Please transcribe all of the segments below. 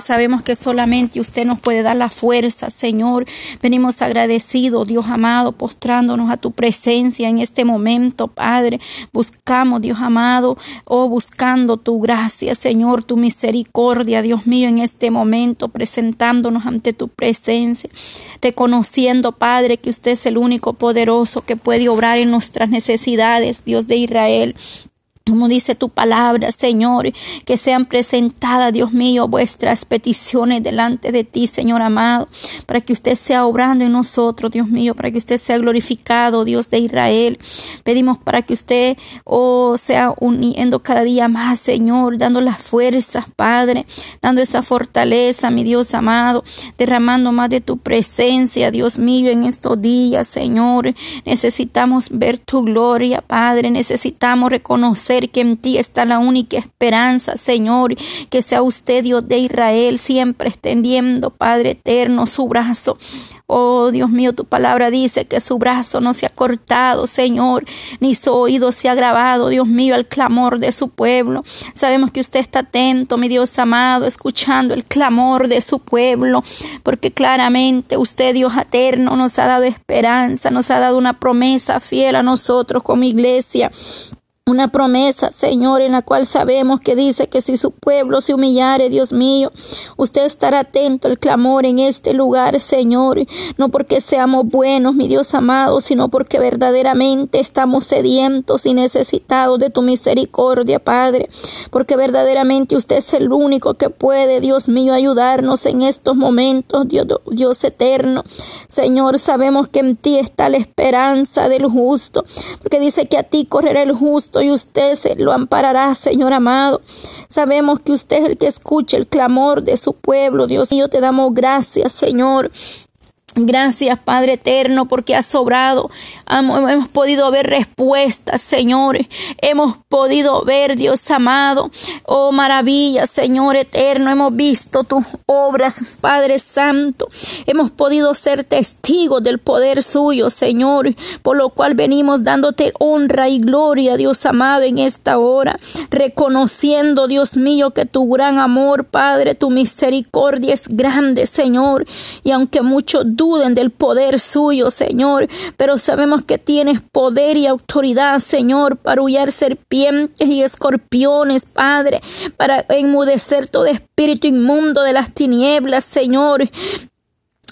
sabemos que solamente usted nos puede dar la fuerza, Señor. Venimos agradecidos, Dios amado, postrándonos a tu presencia en este momento, Padre. Buscamos, Dios amado, oh, buscando tu gracia, Señor, tu misericordia, Dios mío, en este momento, presentándonos ante tu presencia, reconociendo, Padre, que usted es el único poderoso que puede obrar en nuestras necesidades, Dios de Israel. Como dice tu palabra, Señor, que sean presentadas, Dios mío, vuestras peticiones delante de ti, Señor amado, para que usted sea obrando en nosotros, Dios mío, para que usted sea glorificado, Dios de Israel. Pedimos para que usted, oh, sea uniendo cada día más, Señor, dando las fuerzas, Padre, dando esa fortaleza, mi Dios amado, derramando más de tu presencia, Dios mío, en estos días, Señor. Necesitamos ver tu gloria, Padre, necesitamos reconocer que en ti está la única esperanza, Señor, que sea usted Dios de Israel, siempre extendiendo, Padre eterno, su brazo. Oh Dios mío, tu palabra dice que su brazo no se ha cortado, Señor, ni su oído se ha grabado, Dios mío, al clamor de su pueblo. Sabemos que usted está atento, mi Dios amado, escuchando el clamor de su pueblo, porque claramente usted, Dios eterno, nos ha dado esperanza, nos ha dado una promesa fiel a nosotros como iglesia una promesa, Señor, en la cual sabemos que dice que si su pueblo se humillare, Dios mío, usted estará atento al clamor en este lugar, Señor, no porque seamos buenos, mi Dios amado, sino porque verdaderamente estamos sedientos y necesitados de tu misericordia, Padre, porque verdaderamente usted es el único que puede, Dios mío, ayudarnos en estos momentos, Dios, Dios eterno. Señor, sabemos que en ti está la esperanza del justo, porque dice que a ti correrá el justo y usted se lo amparará, Señor amado. Sabemos que usted es el que escucha el clamor de su pueblo. Dios mío, te damos gracias, Señor. Gracias, Padre eterno, porque has sobrado. Hemos podido ver respuestas, Señor. Hemos podido ver, Dios amado. Oh, maravilla, Señor eterno. Hemos visto tus obras, Padre Santo. Hemos podido ser testigos del poder suyo, Señor. Por lo cual venimos dándote honra y gloria, Dios amado, en esta hora. Reconociendo, Dios mío, que tu gran amor, Padre, tu misericordia es grande, Señor. Y aunque muchos del poder suyo, Señor, pero sabemos que tienes poder y autoridad, Señor, para huyar serpientes y escorpiones, Padre, para enmudecer todo espíritu inmundo de las tinieblas, Señor.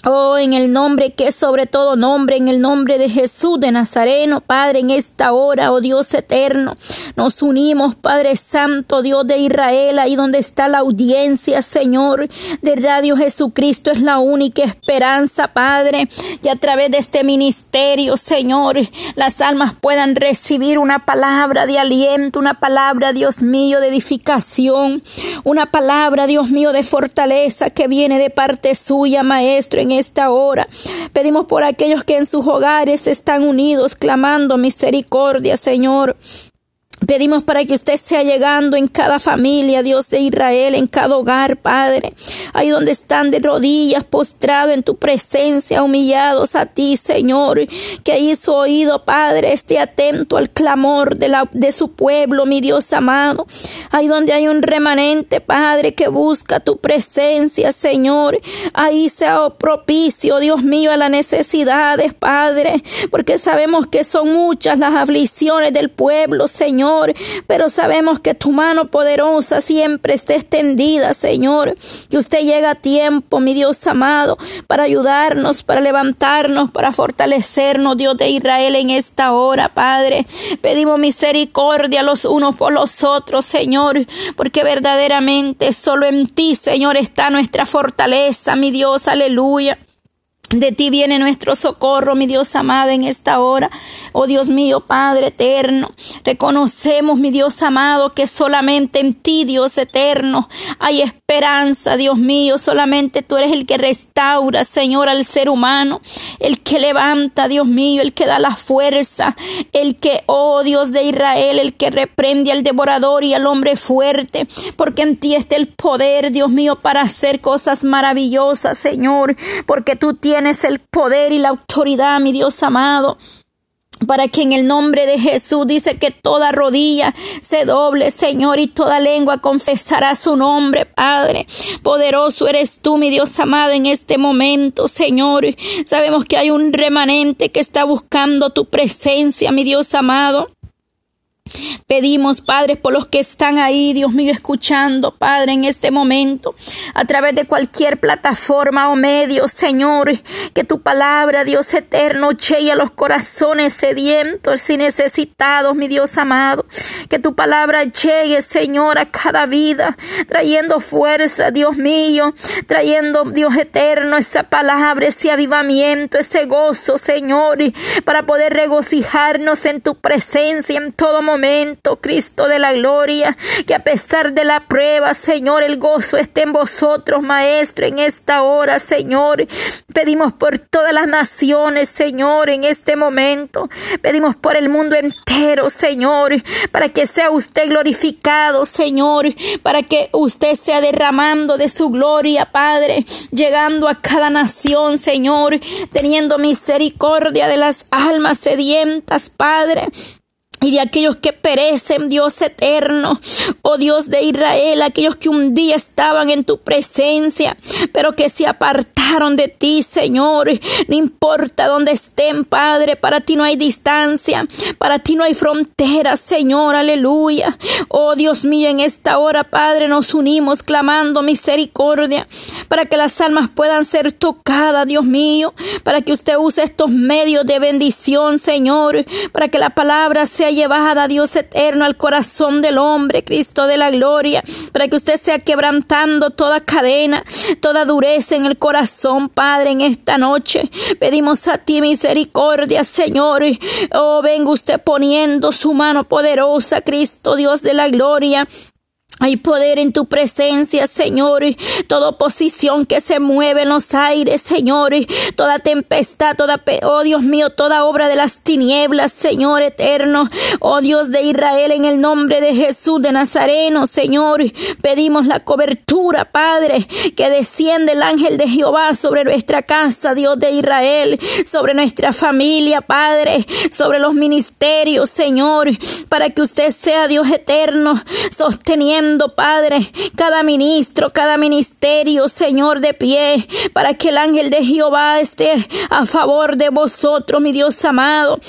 Oh, en el nombre que es sobre todo nombre, en el nombre de Jesús de Nazareno, Padre, en esta hora, oh Dios eterno, nos unimos, Padre Santo, Dios de Israel, ahí donde está la audiencia, Señor, de Radio Jesucristo es la única esperanza, Padre, y a través de este ministerio, Señor, las almas puedan recibir una palabra de aliento, una palabra, Dios mío, de edificación, una palabra, Dios mío, de fortaleza que viene de parte suya, Maestro, en esta hora. Pedimos por aquellos que en sus hogares están unidos, clamando misericordia, Señor. Pedimos para que usted sea llegando en cada familia, Dios de Israel, en cada hogar, Padre. Ahí donde están de rodillas, postrados en tu presencia, humillados a ti, Señor. Que ahí su oído, Padre, esté atento al clamor de, la, de su pueblo, mi Dios amado. Ahí donde hay un remanente, Padre, que busca tu presencia, Señor. Ahí sea propicio, Dios mío, a las necesidades, Padre. Porque sabemos que son muchas las aflicciones del pueblo, Señor pero sabemos que tu mano poderosa siempre está extendida, Señor. Que usted llega a tiempo, mi Dios amado, para ayudarnos, para levantarnos, para fortalecernos, Dios de Israel, en esta hora, Padre. Pedimos misericordia los unos por los otros, Señor, porque verdaderamente solo en ti, Señor, está nuestra fortaleza, mi Dios, aleluya. De ti viene nuestro socorro, mi Dios amado, en esta hora. Oh Dios mío, Padre eterno. Reconocemos, mi Dios amado, que solamente en ti, Dios eterno, hay esperanza, Dios mío. Solamente tú eres el que restaura, Señor, al ser humano. El que levanta, Dios mío, el que da la fuerza. El que, oh Dios de Israel, el que reprende al devorador y al hombre fuerte. Porque en ti está el poder, Dios mío, para hacer cosas maravillosas, Señor. Porque tú tienes tienes el poder y la autoridad, mi Dios amado. para que en el nombre de Jesús dice que toda rodilla se doble, Señor, y toda lengua confesará su nombre, Padre. Poderoso eres tú, mi Dios amado, en este momento, Señor. Sabemos que hay un remanente que está buscando tu presencia, mi Dios amado. Pedimos, Padre, por los que están ahí, Dios mío, escuchando, Padre, en este momento, a través de cualquier plataforma o medio, Señor, que tu palabra, Dios eterno, llegue a los corazones sedientos y necesitados, mi Dios amado. Que tu palabra llegue, Señor, a cada vida, trayendo fuerza, Dios mío, trayendo, Dios eterno, esa palabra, ese avivamiento, ese gozo, Señor, para poder regocijarnos en tu presencia en todo momento Cristo de la gloria, que a pesar de la prueba, Señor, el gozo esté en vosotros, Maestro, en esta hora, Señor. Pedimos por todas las naciones, Señor, en este momento. Pedimos por el mundo entero, Señor, para que sea usted glorificado, Señor, para que usted sea derramando de su gloria, Padre, llegando a cada nación, Señor, teniendo misericordia de las almas sedientas, Padre y de aquellos que perecen, Dios eterno, oh Dios de Israel, aquellos que un día estaban en tu presencia, pero que se apartaron de ti, Señor. No importa dónde estén, Padre, para ti no hay distancia, para ti no hay fronteras, Señor, aleluya. Oh Dios mío, en esta hora, Padre, nos unimos clamando misericordia para que las almas puedan ser tocadas, Dios mío, para que usted use estos medios de bendición, Señor, para que la palabra sea llevada, Dios eterno, al corazón del hombre, Cristo de la gloria, para que usted sea quebrantando toda cadena, toda dureza en el corazón, Padre, en esta noche. Pedimos a ti misericordia, Señor. Oh, venga usted poniendo su mano poderosa, Cristo, Dios de la gloria, hay poder en tu presencia, Señor. Toda oposición que se mueve en los aires, Señor. Toda tempestad, toda, oh Dios mío, toda obra de las tinieblas, Señor eterno. Oh Dios de Israel, en el nombre de Jesús de Nazareno, Señor. Pedimos la cobertura, Padre, que desciende el ángel de Jehová sobre nuestra casa, Dios de Israel, sobre nuestra familia, Padre, sobre los ministerios, Señor, para que usted sea Dios eterno, sosteniendo Padre, cada ministro, cada ministerio, Señor, de pie, para que el ángel de Jehová esté a favor de vosotros, mi Dios amado.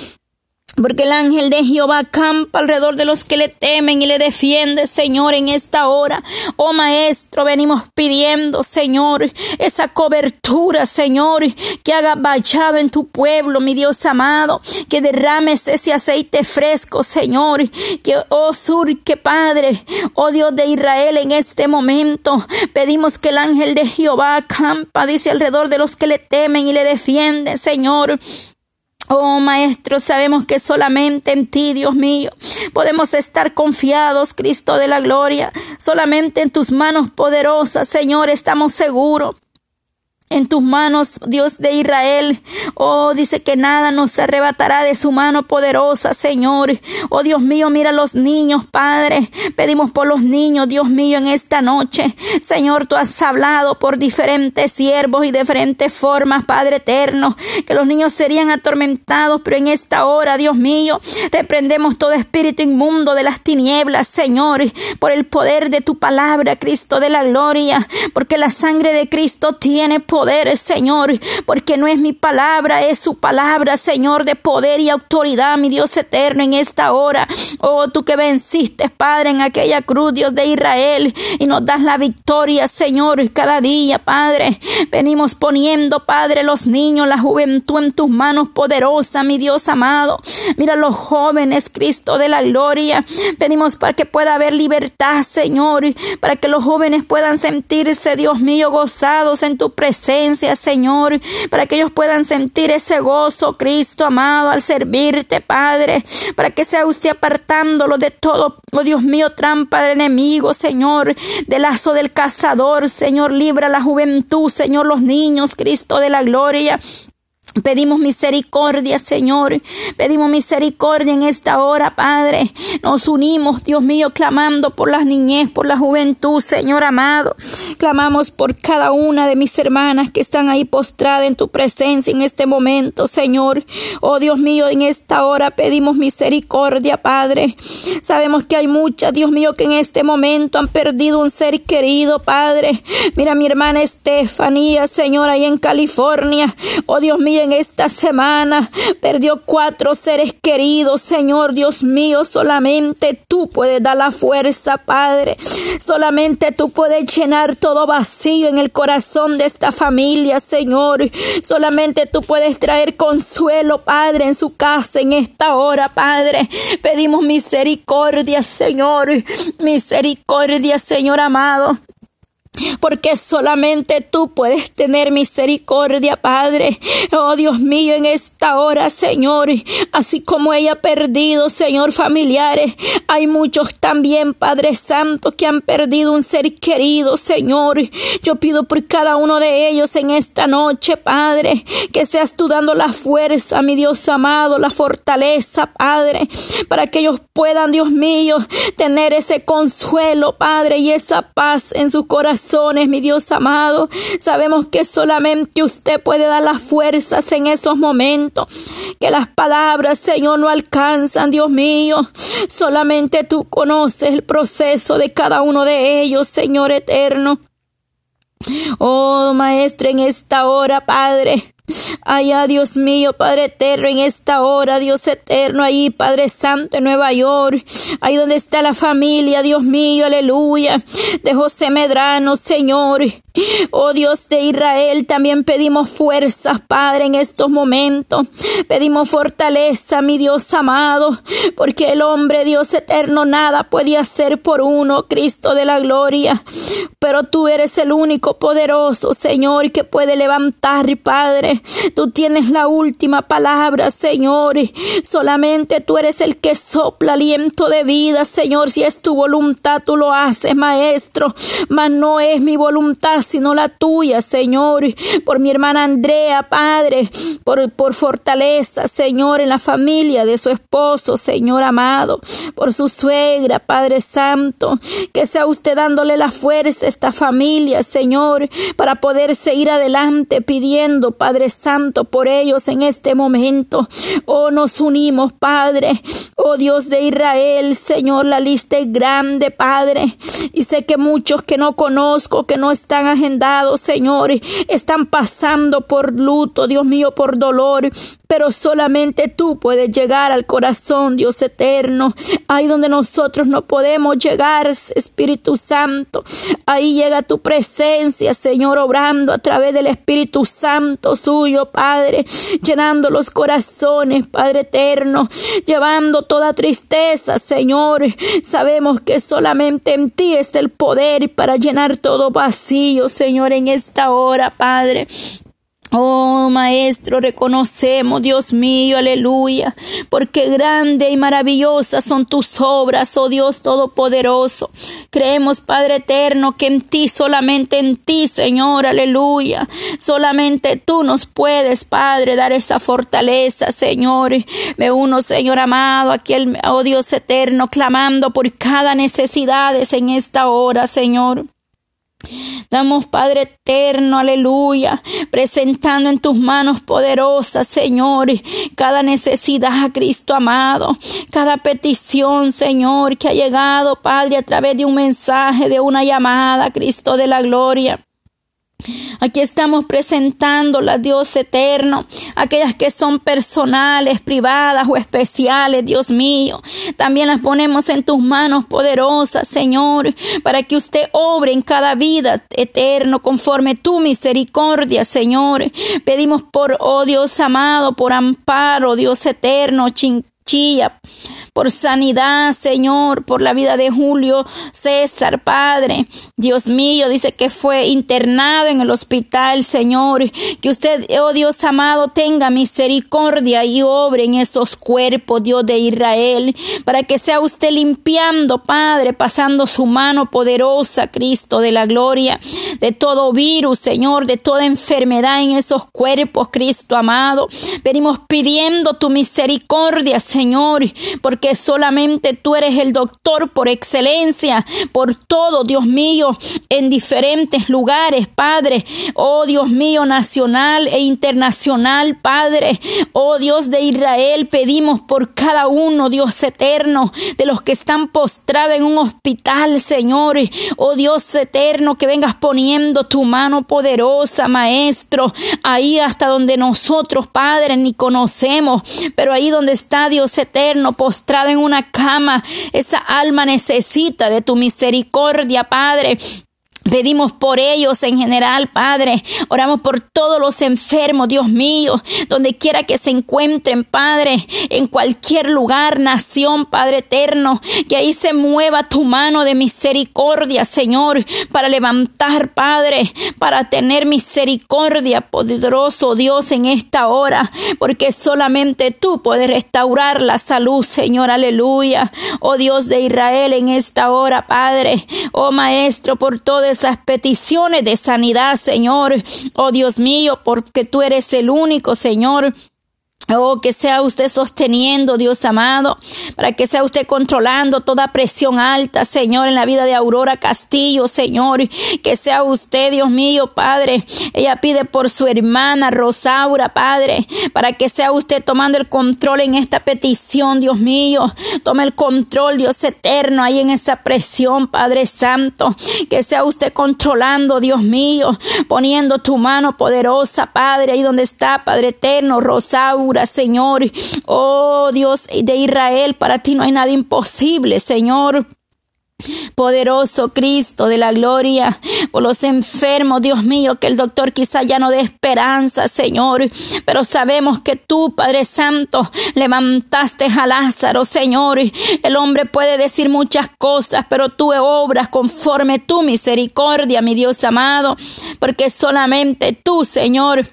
Porque el ángel de Jehová acampa alrededor de los que le temen y le defiende, Señor, en esta hora. Oh Maestro, venimos pidiendo, Señor, esa cobertura, Señor, que haga vallado en tu pueblo, mi Dios amado, que derrames ese aceite fresco, Señor, que, oh surque, Padre, oh Dios de Israel, en este momento pedimos que el ángel de Jehová acampa, dice, alrededor de los que le temen y le defienden, Señor. Oh Maestro, sabemos que solamente en ti, Dios mío, podemos estar confiados, Cristo de la gloria. Solamente en tus manos poderosas, Señor, estamos seguros en tus manos, Dios de Israel. Oh, dice que nada nos arrebatará de su mano poderosa, Señor. Oh, Dios mío, mira los niños, Padre. Pedimos por los niños, Dios mío, en esta noche. Señor, tú has hablado por diferentes siervos y diferentes formas, Padre eterno, que los niños serían atormentados, pero en esta hora, Dios mío, reprendemos todo espíritu inmundo de las tinieblas, Señor, por el poder de tu palabra, Cristo de la gloria, porque la sangre de Cristo tiene poder poder, Señor, porque no es mi palabra, es su palabra, Señor, de poder y autoridad, mi Dios eterno, en esta hora. Oh, tú que venciste, Padre, en aquella cruz, Dios de Israel, y nos das la victoria, Señor, cada día, Padre. Venimos poniendo, Padre, los niños, la juventud en tus manos poderosa, mi Dios amado. Mira los jóvenes, Cristo de la gloria. Pedimos para que pueda haber libertad, Señor, para que los jóvenes puedan sentirse, Dios mío, gozados en tu presencia Señor, para que ellos puedan sentir ese gozo, Cristo amado, al servirte, Padre, para que sea usted apartándolo de todo, oh Dios mío, trampa del enemigo, Señor, del lazo del cazador, Señor, libra la juventud, Señor, los niños, Cristo de la gloria. Pedimos misericordia, Señor. Pedimos misericordia en esta hora, Padre. Nos unimos, Dios mío, clamando por las niñez, por la juventud, Señor amado. Clamamos por cada una de mis hermanas que están ahí postradas en tu presencia en este momento, Señor. Oh Dios mío, en esta hora pedimos misericordia, Padre. Sabemos que hay muchas, Dios mío, que en este momento han perdido un ser querido, Padre. Mira mi hermana Estefanía, Señor, ahí en California. Oh Dios mío, en esta semana perdió cuatro seres queridos, Señor Dios mío, solamente tú puedes dar la fuerza, Padre. Solamente tú puedes llenar todo vacío en el corazón de esta familia, Señor. Solamente tú puedes traer consuelo, Padre, en su casa en esta hora, Padre. Pedimos misericordia, Señor. Misericordia, Señor amado porque solamente tú puedes tener misericordia, Padre. Oh Dios mío, en esta hora, Señor, así como ella ha perdido, Señor, familiares, hay muchos también, Padre Santo, que han perdido un ser querido, Señor. Yo pido por cada uno de ellos en esta noche, Padre, que seas tú dando la fuerza, mi Dios amado, la fortaleza, Padre, para que ellos puedan, Dios mío, tener ese consuelo, Padre, y esa paz en su corazón mi Dios amado. Sabemos que solamente usted puede dar las fuerzas en esos momentos, que las palabras, Señor, no alcanzan, Dios mío. Solamente tú conoces el proceso de cada uno de ellos, Señor eterno. Oh, Maestro, en esta hora, Padre, Allá, Dios mío, Padre eterno, en esta hora, Dios eterno, ahí, Padre Santo, en Nueva York, ahí donde está la familia, Dios mío, aleluya, de José Medrano, Señor. Oh Dios de Israel, también pedimos fuerzas, Padre, en estos momentos. Pedimos fortaleza, mi Dios amado, porque el hombre, Dios eterno, nada puede hacer por uno, Cristo de la gloria. Pero tú eres el único poderoso, Señor, que puede levantar, Padre. Tú tienes la última palabra, Señor. Solamente tú eres el que sopla aliento de vida, Señor. Si es tu voluntad, tú lo haces, Maestro. Mas no es mi voluntad sino la tuya, Señor, por mi hermana Andrea, Padre, por, por fortaleza, Señor, en la familia de su esposo, Señor amado, por su suegra, Padre Santo, que sea usted dándole la fuerza a esta familia, Señor, para poder seguir adelante pidiendo, Padre Santo, por ellos en este momento. Oh, nos unimos, Padre, oh Dios de Israel, Señor, la lista es grande, Padre, y sé que muchos que no conozco, que no están agendados, Señor, están pasando por luto, Dios mío, por dolor, pero solamente tú puedes llegar al corazón, Dios eterno, ahí donde nosotros no podemos llegar, Espíritu Santo, ahí llega tu presencia, Señor, obrando a través del Espíritu Santo suyo, Padre, llenando los corazones, Padre eterno, llevando toda tristeza, Señor, sabemos que solamente en ti está el poder para llenar todo vacío, Señor, en esta hora, Padre. Oh Maestro, reconocemos, Dios mío, aleluya, porque grande y maravillosa son tus obras, oh Dios Todopoderoso. Creemos, Padre Eterno, que en ti, solamente en ti, Señor, aleluya, solamente tú nos puedes, Padre, dar esa fortaleza, Señor. Me uno, Señor amado, aquí, oh Dios Eterno, clamando por cada necesidad en esta hora, Señor. Damos, Padre eterno, aleluya, presentando en tus manos poderosas, Señor, cada necesidad, Cristo amado, cada petición, Señor, que ha llegado, Padre, a través de un mensaje, de una llamada, Cristo de la gloria. Aquí estamos presentando la Dios eterno, aquellas que son personales, privadas o especiales, Dios mío. También las ponemos en tus manos poderosas, Señor, para que usted obre en cada vida eterno conforme tu misericordia, Señor. Pedimos por, oh Dios amado, por amparo, Dios eterno, cuchilla, por sanidad, Señor, por la vida de Julio César, Padre. Dios mío, dice que fue internado en el hospital, Señor. Que usted, oh Dios amado, tenga misericordia y obre en esos cuerpos, Dios de Israel, para que sea usted limpiando, Padre, pasando su mano poderosa, Cristo de la gloria, de todo virus, Señor, de toda enfermedad en esos cuerpos, Cristo amado. Venimos pidiendo tu misericordia, Señor, porque solamente tú eres el doctor por excelencia, por todo, Dios mío, en diferentes lugares, Padre. Oh Dios mío, nacional e internacional, Padre. Oh Dios de Israel, pedimos por cada uno, Dios eterno, de los que están postrados en un hospital, Señor. Oh Dios eterno, que vengas poniendo tu mano poderosa, Maestro, ahí hasta donde nosotros, Padre, ni conocemos, pero ahí donde está Dios eterno, postrado en una cama, esa alma necesita de tu misericordia, Padre. Pedimos por ellos en general, Padre. Oramos por todos los enfermos, Dios mío, donde quiera que se encuentren, Padre, en cualquier lugar, nación, Padre eterno, que ahí se mueva tu mano de misericordia, Señor, para levantar, Padre, para tener misericordia, poderoso Dios, en esta hora, porque solamente tú puedes restaurar la salud, Señor, aleluya. Oh Dios de Israel, en esta hora, Padre, oh Maestro, por todo esas peticiones de sanidad, Señor. Oh Dios mío, porque tú eres el único, Señor, Oh, que sea usted sosteniendo, Dios amado, para que sea usted controlando toda presión alta, Señor, en la vida de Aurora Castillo, Señor. Que sea usted, Dios mío, Padre. Ella pide por su hermana Rosaura, Padre, para que sea usted tomando el control en esta petición, Dios mío. Tome el control, Dios eterno, ahí en esa presión, Padre Santo. Que sea usted controlando, Dios mío, poniendo tu mano poderosa, Padre, ahí donde está, Padre eterno, Rosaura. Señor. Oh Dios de Israel, para ti no hay nada imposible, Señor. Poderoso Cristo de la gloria, por los enfermos, Dios mío, que el doctor quizá ya no dé esperanza, Señor, pero sabemos que tú, Padre Santo, levantaste a Lázaro, Señor. El hombre puede decir muchas cosas, pero tú obras conforme tu misericordia, mi Dios amado, porque solamente tú, Señor,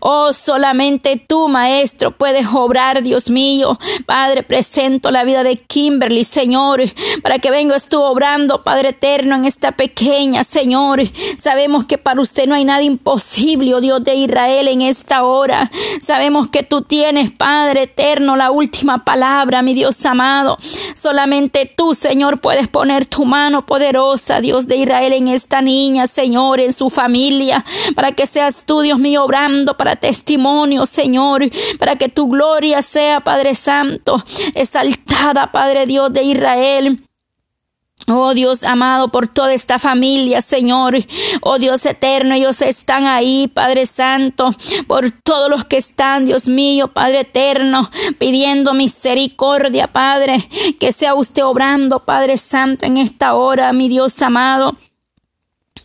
Oh, solamente tú, Maestro, puedes obrar, Dios mío. Padre, presento la vida de Kimberly, Señor, para que vengas tú obrando, Padre eterno, en esta pequeña, Señor. Sabemos que para usted no hay nada imposible, oh Dios de Israel, en esta hora. Sabemos que tú tienes, Padre eterno, la última palabra, mi Dios amado. Solamente tú, Señor, puedes poner tu mano poderosa, Dios de Israel, en esta niña, Señor, en su familia, para que seas tú, Dios mío, obrando para testimonio, Señor, para que tu gloria sea, Padre Santo, exaltada, Padre Dios de Israel. Oh Dios amado, por toda esta familia, Señor. Oh Dios eterno, ellos están ahí, Padre Santo, por todos los que están, Dios mío, Padre eterno, pidiendo misericordia, Padre, que sea usted obrando, Padre Santo, en esta hora, mi Dios amado.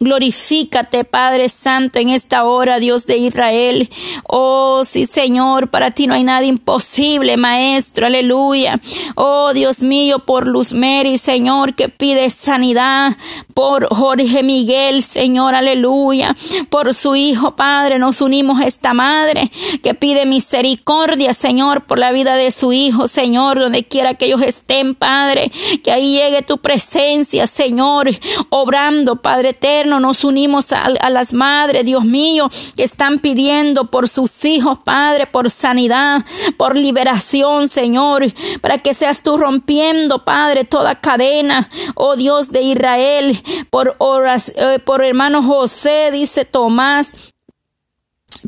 Glorifícate, Padre Santo, en esta hora, Dios de Israel. Oh, sí, Señor, para ti no hay nada imposible, Maestro, aleluya. Oh, Dios mío, por Luz Mary, Señor, que pide sanidad. Por Jorge Miguel, Señor, aleluya. Por su Hijo, Padre, nos unimos a esta Madre que pide misericordia, Señor, por la vida de su Hijo, Señor, donde quiera que ellos estén, Padre. Que ahí llegue tu presencia, Señor, obrando, Padre eterno nos unimos a, las madres, Dios mío, que están pidiendo por sus hijos, Padre, por sanidad, por liberación, Señor, para que seas tú rompiendo, Padre, toda cadena, oh Dios de Israel, por horas, eh, por hermano José, dice Tomás,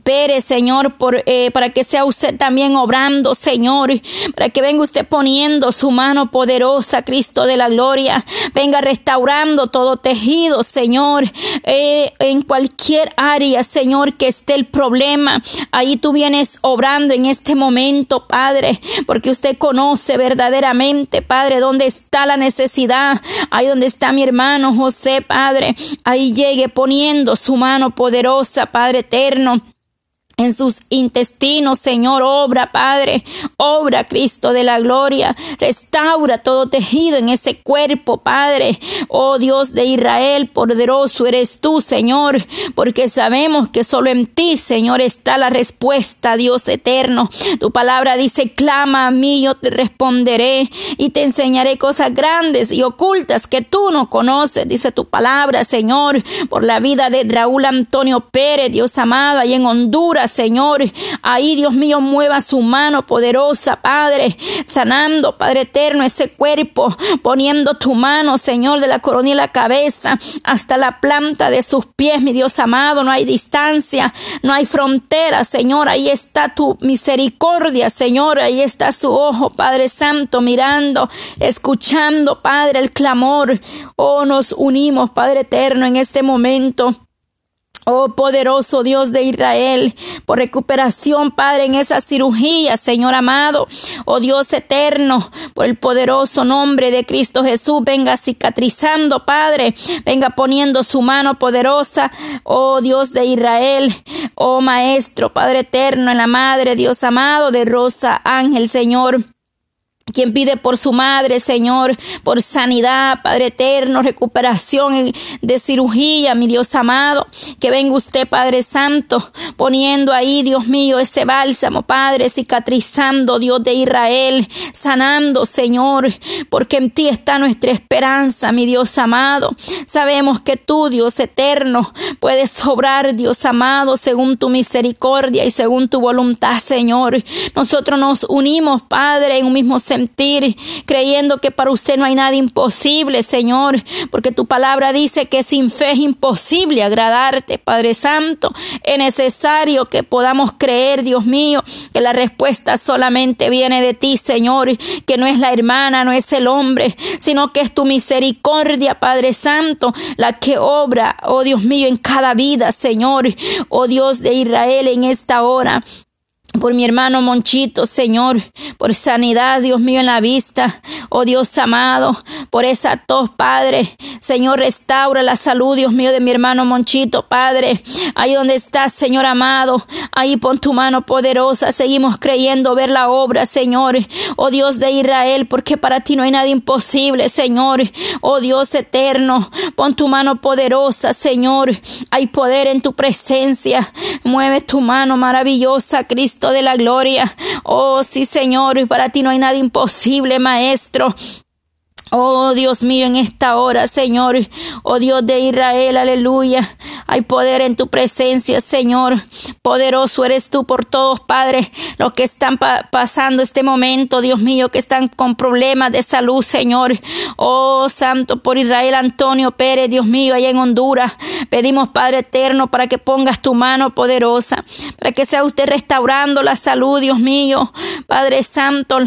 Pérez, Señor, por, eh, para que sea usted también obrando, Señor, para que venga usted poniendo su mano poderosa, Cristo de la gloria, venga restaurando todo tejido, Señor, eh, en cualquier área, Señor, que esté el problema, ahí tú vienes obrando en este momento, Padre, porque usted conoce verdaderamente, Padre, dónde está la necesidad, ahí donde está mi hermano José, Padre, ahí llegue poniendo su mano poderosa, Padre eterno en sus intestinos, Señor, obra, Padre, obra, Cristo de la gloria, restaura todo tejido en ese cuerpo, Padre, oh Dios de Israel, poderoso eres tú, Señor, porque sabemos que solo en ti, Señor, está la respuesta, Dios eterno. Tu palabra dice, clama a mí, yo te responderé y te enseñaré cosas grandes y ocultas que tú no conoces, dice tu palabra, Señor, por la vida de Raúl Antonio Pérez, Dios amado, ahí en Honduras, Señor. Ahí, Dios mío, mueva su mano poderosa, Padre, sanando, Padre eterno, ese cuerpo, poniendo tu mano, Señor, de la coronilla y la cabeza hasta la planta de sus pies, mi Dios amado. No hay distancia, no hay frontera, Señor. Ahí está tu misericordia, Señor. Ahí está su ojo, Padre Santo, mirando, escuchando, Padre, el clamor. Oh, nos unimos, Padre eterno, en este momento. Oh poderoso Dios de Israel, por recuperación, Padre, en esa cirugía, Señor amado. Oh Dios eterno, por el poderoso nombre de Cristo Jesús, venga cicatrizando, Padre. Venga poniendo su mano poderosa, oh Dios de Israel. Oh Maestro, Padre eterno, en la Madre, Dios amado de Rosa Ángel, Señor quien pide por su madre, Señor, por sanidad, Padre eterno, recuperación de cirugía, mi Dios amado, que venga usted, Padre Santo, poniendo ahí, Dios mío, ese bálsamo, Padre, cicatrizando, Dios de Israel, sanando, Señor, porque en ti está nuestra esperanza, mi Dios amado. Sabemos que tú, Dios eterno, puedes sobrar, Dios amado, según tu misericordia y según tu voluntad, Señor. Nosotros nos unimos, Padre, en un mismo sentir, creyendo que para usted no hay nada imposible, Señor, porque tu palabra dice que sin fe es imposible agradarte, Padre Santo. Es necesario que podamos creer, Dios mío, que la respuesta solamente viene de ti, Señor, que no es la hermana, no es el hombre, sino que es tu misericordia, Padre Santo, la que obra, oh Dios mío, en cada vida, Señor, oh Dios de Israel, en esta hora por mi hermano Monchito, Señor, por sanidad, Dios mío, en la vista, oh Dios amado, por esa tos, Padre, Señor, restaura la salud, Dios mío, de mi hermano Monchito, Padre, ahí donde estás, Señor amado, ahí pon tu mano poderosa, seguimos creyendo ver la obra, Señor, oh Dios de Israel, porque para ti no hay nada imposible, Señor, oh Dios eterno, pon tu mano poderosa, Señor, hay poder en tu presencia, mueve tu mano maravillosa, Cristo, de la gloria. Oh, sí, Señor, para ti no hay nada imposible, Maestro. Oh Dios mío, en esta hora, Señor, oh Dios de Israel, aleluya. Hay poder en tu presencia, Señor. Poderoso eres tú por todos, Padre, los que están pasando este momento, Dios mío, que están con problemas de salud, Señor. Oh Santo, por Israel Antonio Pérez, Dios mío, allá en Honduras. Pedimos, Padre eterno, para que pongas tu mano poderosa, para que sea usted restaurando la salud, Dios mío. Padre Santo,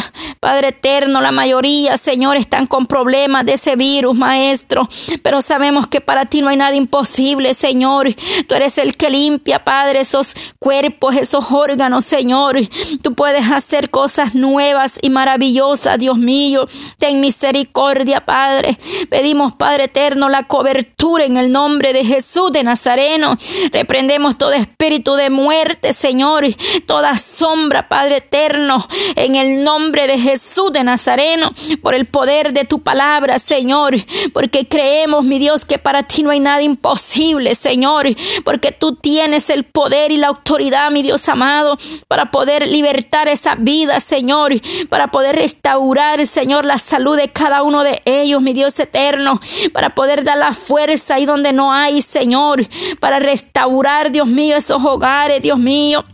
Padre eterno, la mayoría, Señor, están con problemas de ese virus, Maestro. Pero sabemos que para ti no hay nada imposible, Señor. Tú eres el que limpia, Padre, esos cuerpos, esos órganos, Señor. Tú puedes hacer cosas nuevas y maravillosas, Dios mío. Ten misericordia, Padre. Pedimos, Padre eterno, la cobertura en el nombre de Jesús de Nazareno. Reprendemos todo espíritu de muerte, Señor. Toda sombra, Padre eterno, en el nombre de Jesús de Nazareno, por el poder de tu palabra, Señor, porque creemos, mi Dios, que para ti no hay nada imposible, Señor, porque tú tienes el poder y la autoridad, mi Dios amado, para poder libertar esa vida, Señor, para poder restaurar, Señor, la salud de cada uno de ellos, mi Dios eterno, para poder dar la fuerza ahí donde no hay, Señor, para restaurar, Dios mío, esos hogares, Dios mío.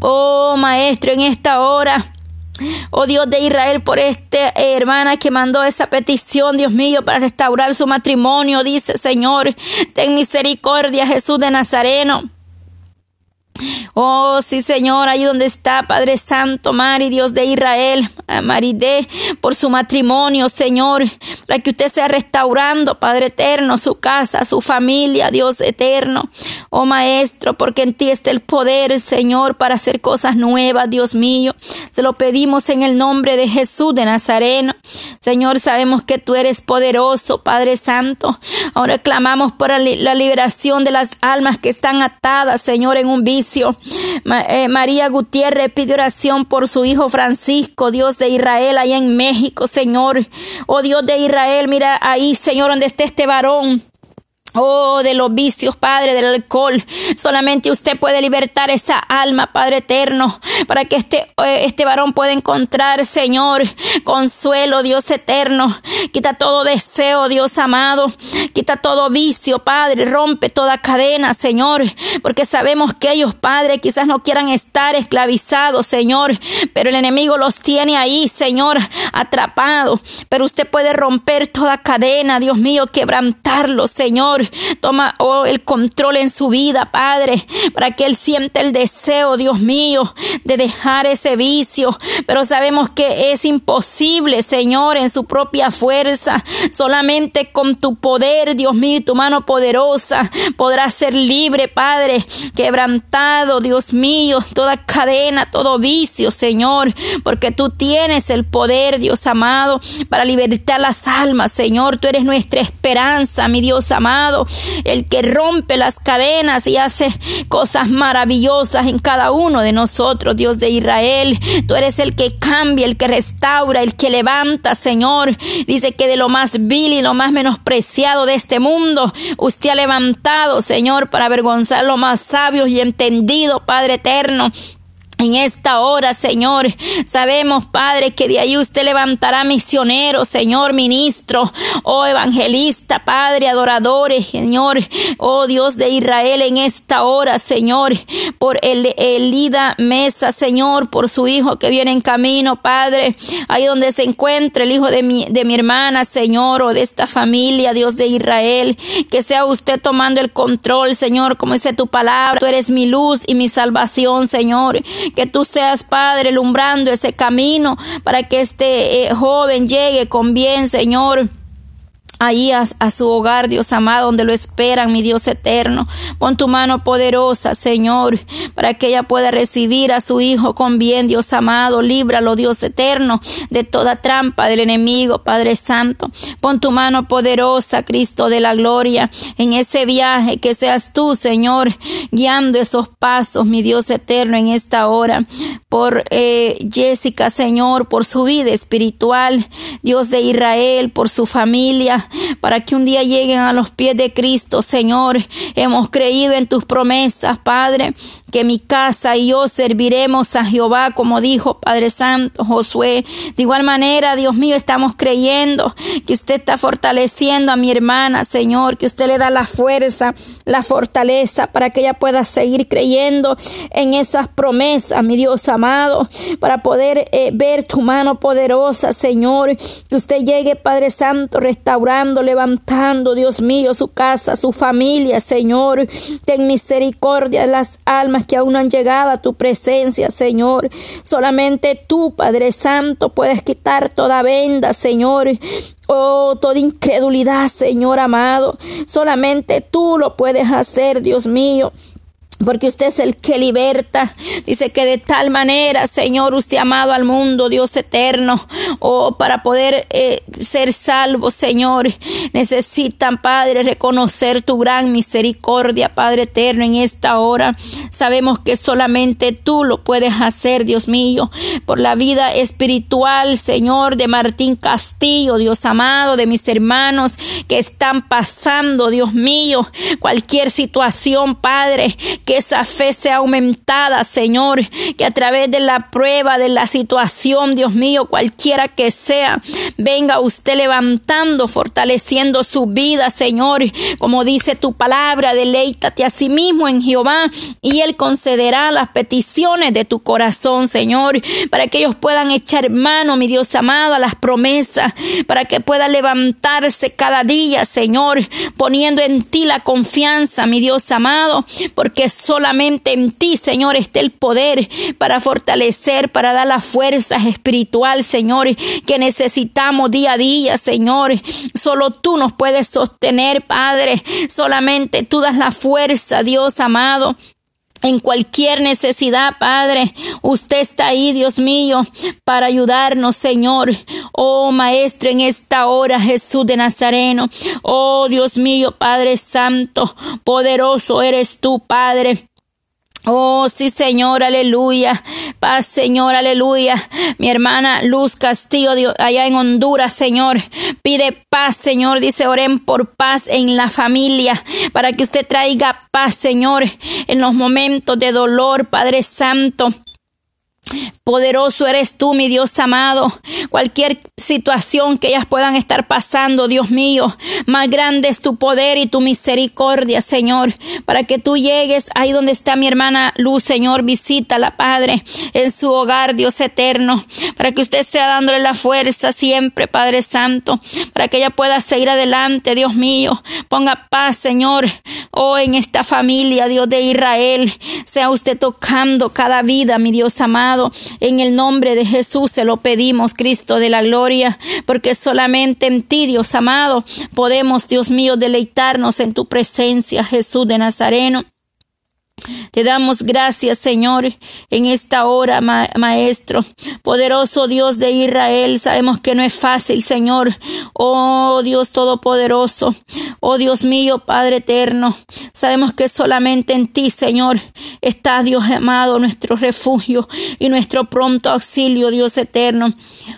Oh, Maestro, en esta hora. Oh Dios de Israel, por esta hermana que mandó esa petición, Dios mío, para restaurar su matrimonio, dice Señor, ten misericordia, Jesús de Nazareno. Oh, sí, Señor, ahí donde está, Padre Santo, Mari, Dios de Israel, Maride, por su matrimonio, Señor, para que usted sea restaurando, Padre eterno, su casa, su familia, Dios eterno. Oh, Maestro, porque en ti está el poder, Señor, para hacer cosas nuevas, Dios mío. Se lo pedimos en el nombre de Jesús de Nazareno. Señor, sabemos que tú eres poderoso, Padre Santo. Ahora clamamos por la liberación de las almas que están atadas, Señor, en un vicio Eh, María Gutiérrez pide oración por su hijo Francisco, Dios de Israel, allá en México, Señor. Oh Dios de Israel, mira ahí, Señor, donde esté este varón. Oh, de los vicios, Padre, del alcohol. Solamente usted puede libertar esa alma, Padre eterno, para que este, eh, este varón pueda encontrar, Señor, consuelo, Dios eterno. Quita todo deseo, Dios amado. Quita todo vicio, Padre. Rompe toda cadena, Señor. Porque sabemos que ellos, Padre, quizás no quieran estar esclavizados, Señor. Pero el enemigo los tiene ahí, Señor, atrapados. Pero usted puede romper toda cadena, Dios mío, quebrantarlo, Señor. Toma oh, el control en su vida, Padre, para que Él sienta el deseo, Dios mío, de dejar ese vicio. Pero sabemos que es imposible, Señor, en su propia fuerza. Solamente con tu poder, Dios mío, y tu mano poderosa podrá ser libre, Padre, quebrantado, Dios mío, toda cadena, todo vicio, Señor, porque tú tienes el poder, Dios amado, para libertar las almas, Señor. Tú eres nuestra esperanza, mi Dios amado el que rompe las cadenas y hace cosas maravillosas en cada uno de nosotros, Dios de Israel. Tú eres el que cambia, el que restaura, el que levanta, Señor. Dice que de lo más vil y lo más menospreciado de este mundo, usted ha levantado, Señor, para avergonzar lo más sabios y entendido, Padre eterno. En esta hora, Señor, sabemos, Padre, que de ahí usted levantará misioneros, Señor, ministro, oh evangelista, Padre, adoradores, Señor, oh Dios de Israel, en esta hora, Señor, por el Elida Mesa, Señor, por su hijo que viene en camino, Padre, ahí donde se encuentra el hijo de mi, de mi hermana, Señor, o de esta familia, Dios de Israel, que sea usted tomando el control, Señor, como dice tu palabra, tú eres mi luz y mi salvación, Señor que tú seas, Padre, alumbrando ese camino para que este eh, joven llegue con bien, Señor ahí a, su hogar, Dios amado, donde lo esperan, mi Dios eterno. Pon tu mano poderosa, Señor, para que ella pueda recibir a su hijo con bien, Dios amado. Líbralo, Dios eterno, de toda trampa del enemigo, Padre Santo. Pon tu mano poderosa, Cristo de la gloria, en ese viaje, que seas tú, Señor, guiando esos pasos, mi Dios eterno, en esta hora. Por eh, Jessica, Señor, por su vida espiritual, Dios de Israel, por su familia, para que un día lleguen a los pies de Cristo, Señor. Hemos creído en tus promesas, Padre, que mi casa y yo serviremos a Jehová, como dijo Padre Santo Josué. De igual manera, Dios mío, estamos creyendo que usted está fortaleciendo a mi hermana, Señor, que usted le da la fuerza, la fortaleza para que ella pueda seguir creyendo en esas promesas, mi Dios amado, para poder eh, ver tu mano poderosa, Señor, que usted llegue, Padre Santo, restaurar levantando, Dios mío, su casa, su familia, Señor. Ten misericordia de las almas que aún no han llegado a tu presencia, Señor. Solamente tú, Padre Santo, puedes quitar toda venda, Señor. Oh, toda incredulidad, Señor amado. Solamente tú lo puedes hacer, Dios mío porque usted es el que liberta. Dice que de tal manera, Señor, usted ha amado al mundo, Dios eterno, oh, para poder eh, ser salvo, Señor, necesitan, Padre, reconocer tu gran misericordia, Padre eterno, en esta hora. Sabemos que solamente tú lo puedes hacer, Dios mío, por la vida espiritual, Señor, de Martín Castillo, Dios amado, de mis hermanos que están pasando, Dios mío, cualquier situación, Padre, que esa fe sea aumentada, Señor, que a través de la prueba, de la situación, Dios mío, cualquiera que sea, venga usted levantando, fortaleciendo su vida, Señor, como dice tu palabra, deleítate a sí mismo en Jehová y Él concederá las peticiones de tu corazón, Señor, para que ellos puedan echar mano, mi Dios amado, a las promesas, para que pueda levantarse cada día, Señor, poniendo en ti la confianza, mi Dios amado, porque solamente en ti, Señor, está el poder para fortalecer, para dar la fuerza espiritual, Señor, que necesitamos día a día, Señor. Solo tú nos puedes sostener, Padre. Solamente tú das la fuerza, Dios amado en cualquier necesidad, Padre. Usted está ahí, Dios mío, para ayudarnos, Señor. Oh, Maestro, en esta hora, Jesús de Nazareno. Oh, Dios mío, Padre Santo, poderoso eres tú, Padre. Oh, sí, Señor, aleluya. Paz, Señor, aleluya. Mi hermana Luz Castillo, allá en Honduras, Señor, pide paz, Señor. Dice, oren por paz en la familia, para que usted traiga paz, Señor, en los momentos de dolor, Padre Santo. Poderoso eres tú, mi Dios amado. Cualquier situación que ellas puedan estar pasando, Dios mío, más grande es tu poder y tu misericordia, Señor, para que tú llegues ahí donde está mi hermana Luz, Señor, visítala, Padre, en su hogar, Dios eterno, para que usted sea dándole la fuerza siempre, Padre Santo, para que ella pueda seguir adelante, Dios mío. Ponga paz, Señor, oh, en esta familia, Dios de Israel. Sea usted tocando cada vida, mi Dios amado en el nombre de Jesús se lo pedimos, Cristo de la gloria, porque solamente en ti, Dios amado, podemos, Dios mío, deleitarnos en tu presencia, Jesús de Nazareno. Te damos gracias, Señor, en esta hora, Maestro. Poderoso Dios de Israel, sabemos que no es fácil, Señor. Oh Dios Todopoderoso, oh Dios mío, Padre Eterno. Sabemos que solamente en ti, Señor, está Dios amado, nuestro refugio y nuestro pronto auxilio, Dios eterno.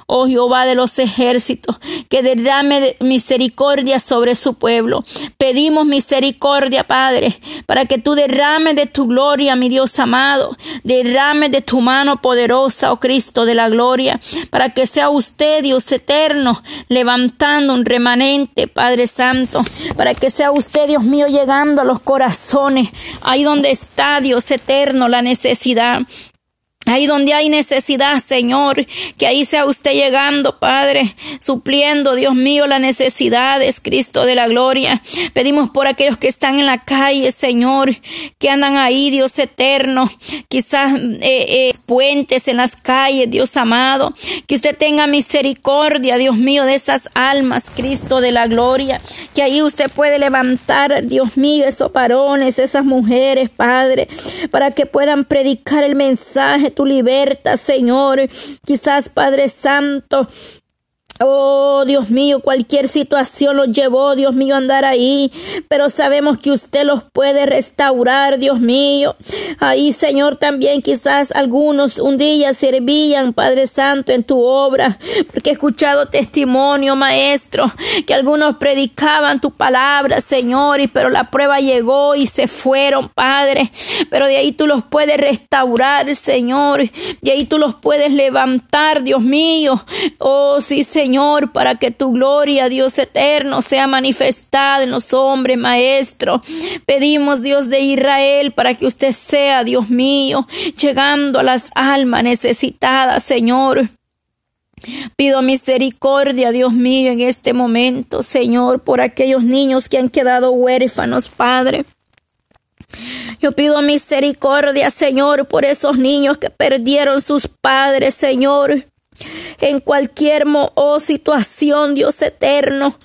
Oh Jehová de los ejércitos, que derrame misericordia sobre su pueblo. Pedimos misericordia, Padre, para que tú derrames de tu gloria, mi Dios amado. Derrame de tu mano poderosa, oh Cristo de la gloria, para que sea usted, Dios eterno, levantando un remanente, Padre Santo, para que sea usted, Dios mío, llegando a los corazones, ahí donde está, Dios eterno, la necesidad. Ahí donde hay necesidad, Señor, que ahí sea usted llegando, Padre, supliendo, Dios mío, las necesidades, Cristo de la gloria. Pedimos por aquellos que están en la calle, Señor, que andan ahí, Dios eterno, quizás eh, eh, puentes en las calles, Dios amado, que usted tenga misericordia, Dios mío, de esas almas, Cristo de la gloria, que ahí usted puede levantar, Dios mío, esos varones, esas mujeres, Padre, para que puedan predicar el mensaje tu libertad, Señor. Quizás, Padre Santo, Oh, Dios mío, cualquier situación los llevó, Dios mío, a andar ahí, pero sabemos que usted los puede restaurar, Dios mío. Ahí, Señor, también quizás algunos un día servían, Padre Santo, en tu obra, porque he escuchado testimonio, Maestro, que algunos predicaban tu palabra, Señor, y pero la prueba llegó y se fueron, Padre, pero de ahí tú los puedes restaurar, Señor, de ahí tú los puedes levantar, Dios mío. Oh, sí, Señor Señor, para que tu gloria, Dios eterno, sea manifestada en los hombres, Maestro. Pedimos, Dios de Israel, para que usted sea, Dios mío, llegando a las almas necesitadas, Señor. Pido misericordia, Dios mío, en este momento, Señor, por aquellos niños que han quedado huérfanos, Padre. Yo pido misericordia, Señor, por esos niños que perdieron sus padres, Señor en cualquier oh, situación, Dios eterno.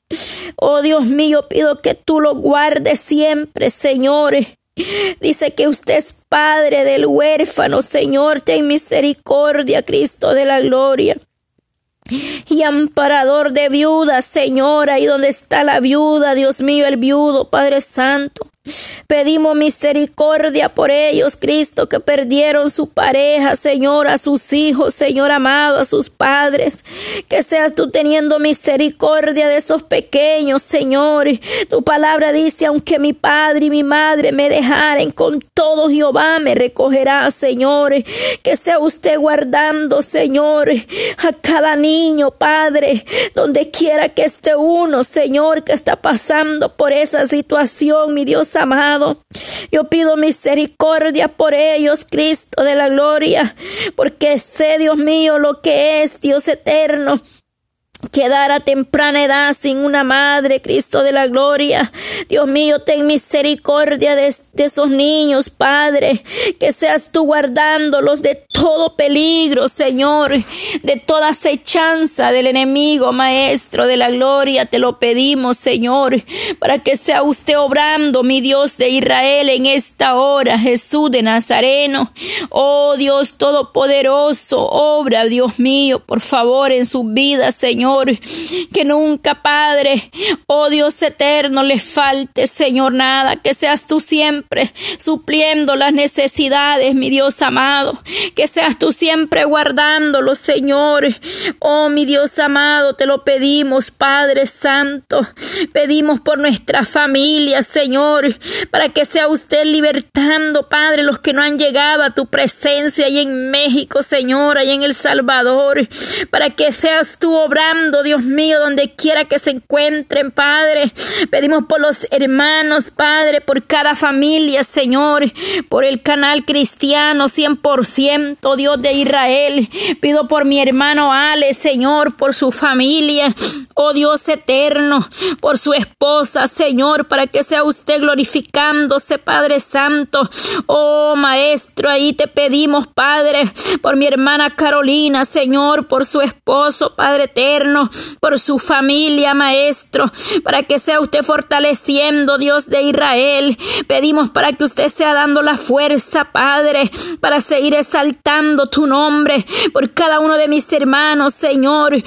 Oh Dios mío, pido que tú lo guardes siempre, Señor. Dice que usted es Padre del huérfano, Señor, ten misericordia, Cristo de la gloria y amparador de viudas, Señor, ahí donde está la viuda, Dios mío, el viudo, Padre Santo. Pedimos misericordia por ellos, Cristo, que perdieron su pareja, Señor, a sus hijos, Señor amado, a sus padres. Que seas tú teniendo misericordia de esos pequeños, Señor. Tu palabra dice, aunque mi padre y mi madre me dejaren, con todo Jehová me recogerá, Señor. Que sea usted guardando, Señor, a cada niño, Padre, donde quiera que esté uno, Señor, que está pasando por esa situación, mi Dios amado. Yo pido misericordia por ellos, Cristo de la gloria, porque sé, Dios mío, lo que es Dios eterno quedar a temprana edad sin una madre, Cristo de la gloria. Dios mío, ten misericordia de, esos niños, Padre, que seas tú guardándolos de todo peligro, Señor, de toda acechanza del enemigo, Maestro de la gloria. Te lo pedimos, Señor, para que sea usted obrando, mi Dios de Israel, en esta hora, Jesús de Nazareno. Oh Dios Todopoderoso, obra, Dios mío, por favor, en su vida, Señor Que nunca, Padre, oh Dios eterno, le falte, Señor, nada. Que seas tú siempre supliendo las necesidades, mi Dios amado. Que seas tú siempre guardándolo, Señor. Oh, mi Dios amado, te lo pedimos, Padre Santo. Pedimos por nuestra familia, Señor, para que sea usted libertando, Padre, los que no han llegado a tu presencia ahí en México, Señor, ahí en El Salvador, para que seas tú obrando, Dios mío, donde quiera que se encuentren, Padre. Pedimos por los hermanos, Padre, por cada familia, Señor, por el canal cristiano 100%, Dios de Israel. Pido por mi hermano Ale, Señor, por su familia, oh Dios eterno, por su esposa, Señor, para que sea usted glorificándose, Padre Santo. Oh Maestro, ahí te pedimos, Padre, por mi hermana Carolina, Señor, por su esposo, Padre eterno, por su familia, Maestro, para que sea usted fortaleciendo, Dios de Israel. Pedimos para que usted sea dando la fuerza, Padre, para seguir exaltando tu nombre por cada uno de mis hermanos, Señor.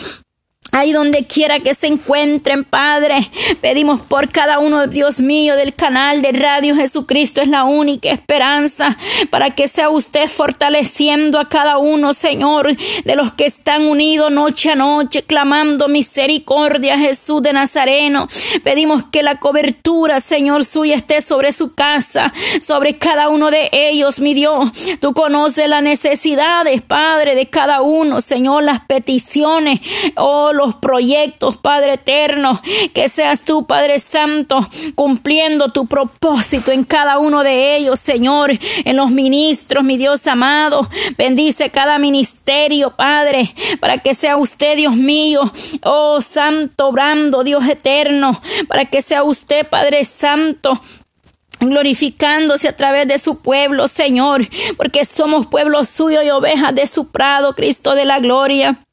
Ahí donde quiera que se encuentren, Padre, pedimos por cada uno, Dios mío, del canal de Radio Jesucristo es la única esperanza para que sea usted fortaleciendo a cada uno, Señor, de los que están unidos noche a noche, clamando misericordia, Jesús de Nazareno. Pedimos que la cobertura, Señor, suya esté sobre su casa, sobre cada uno de ellos, mi Dios. Tú conoces las necesidades, Padre, de cada uno, Señor, las peticiones, oh, los proyectos, Padre eterno, que seas tú, Padre Santo, cumpliendo tu propósito en cada uno de ellos, Señor, en los ministros, mi Dios amado. Bendice cada ministerio, Padre, para que sea usted, Dios mío, oh Santo, obrando, Dios eterno, para que sea usted, Padre Santo, glorificándose a través de su pueblo, Señor, porque somos pueblo suyo y ovejas de su prado, Cristo de la gloria.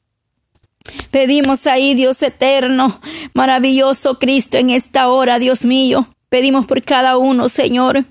Pedimos ahí, Dios eterno, maravilloso Cristo, en esta hora, Dios mío. Pedimos por cada uno, Señor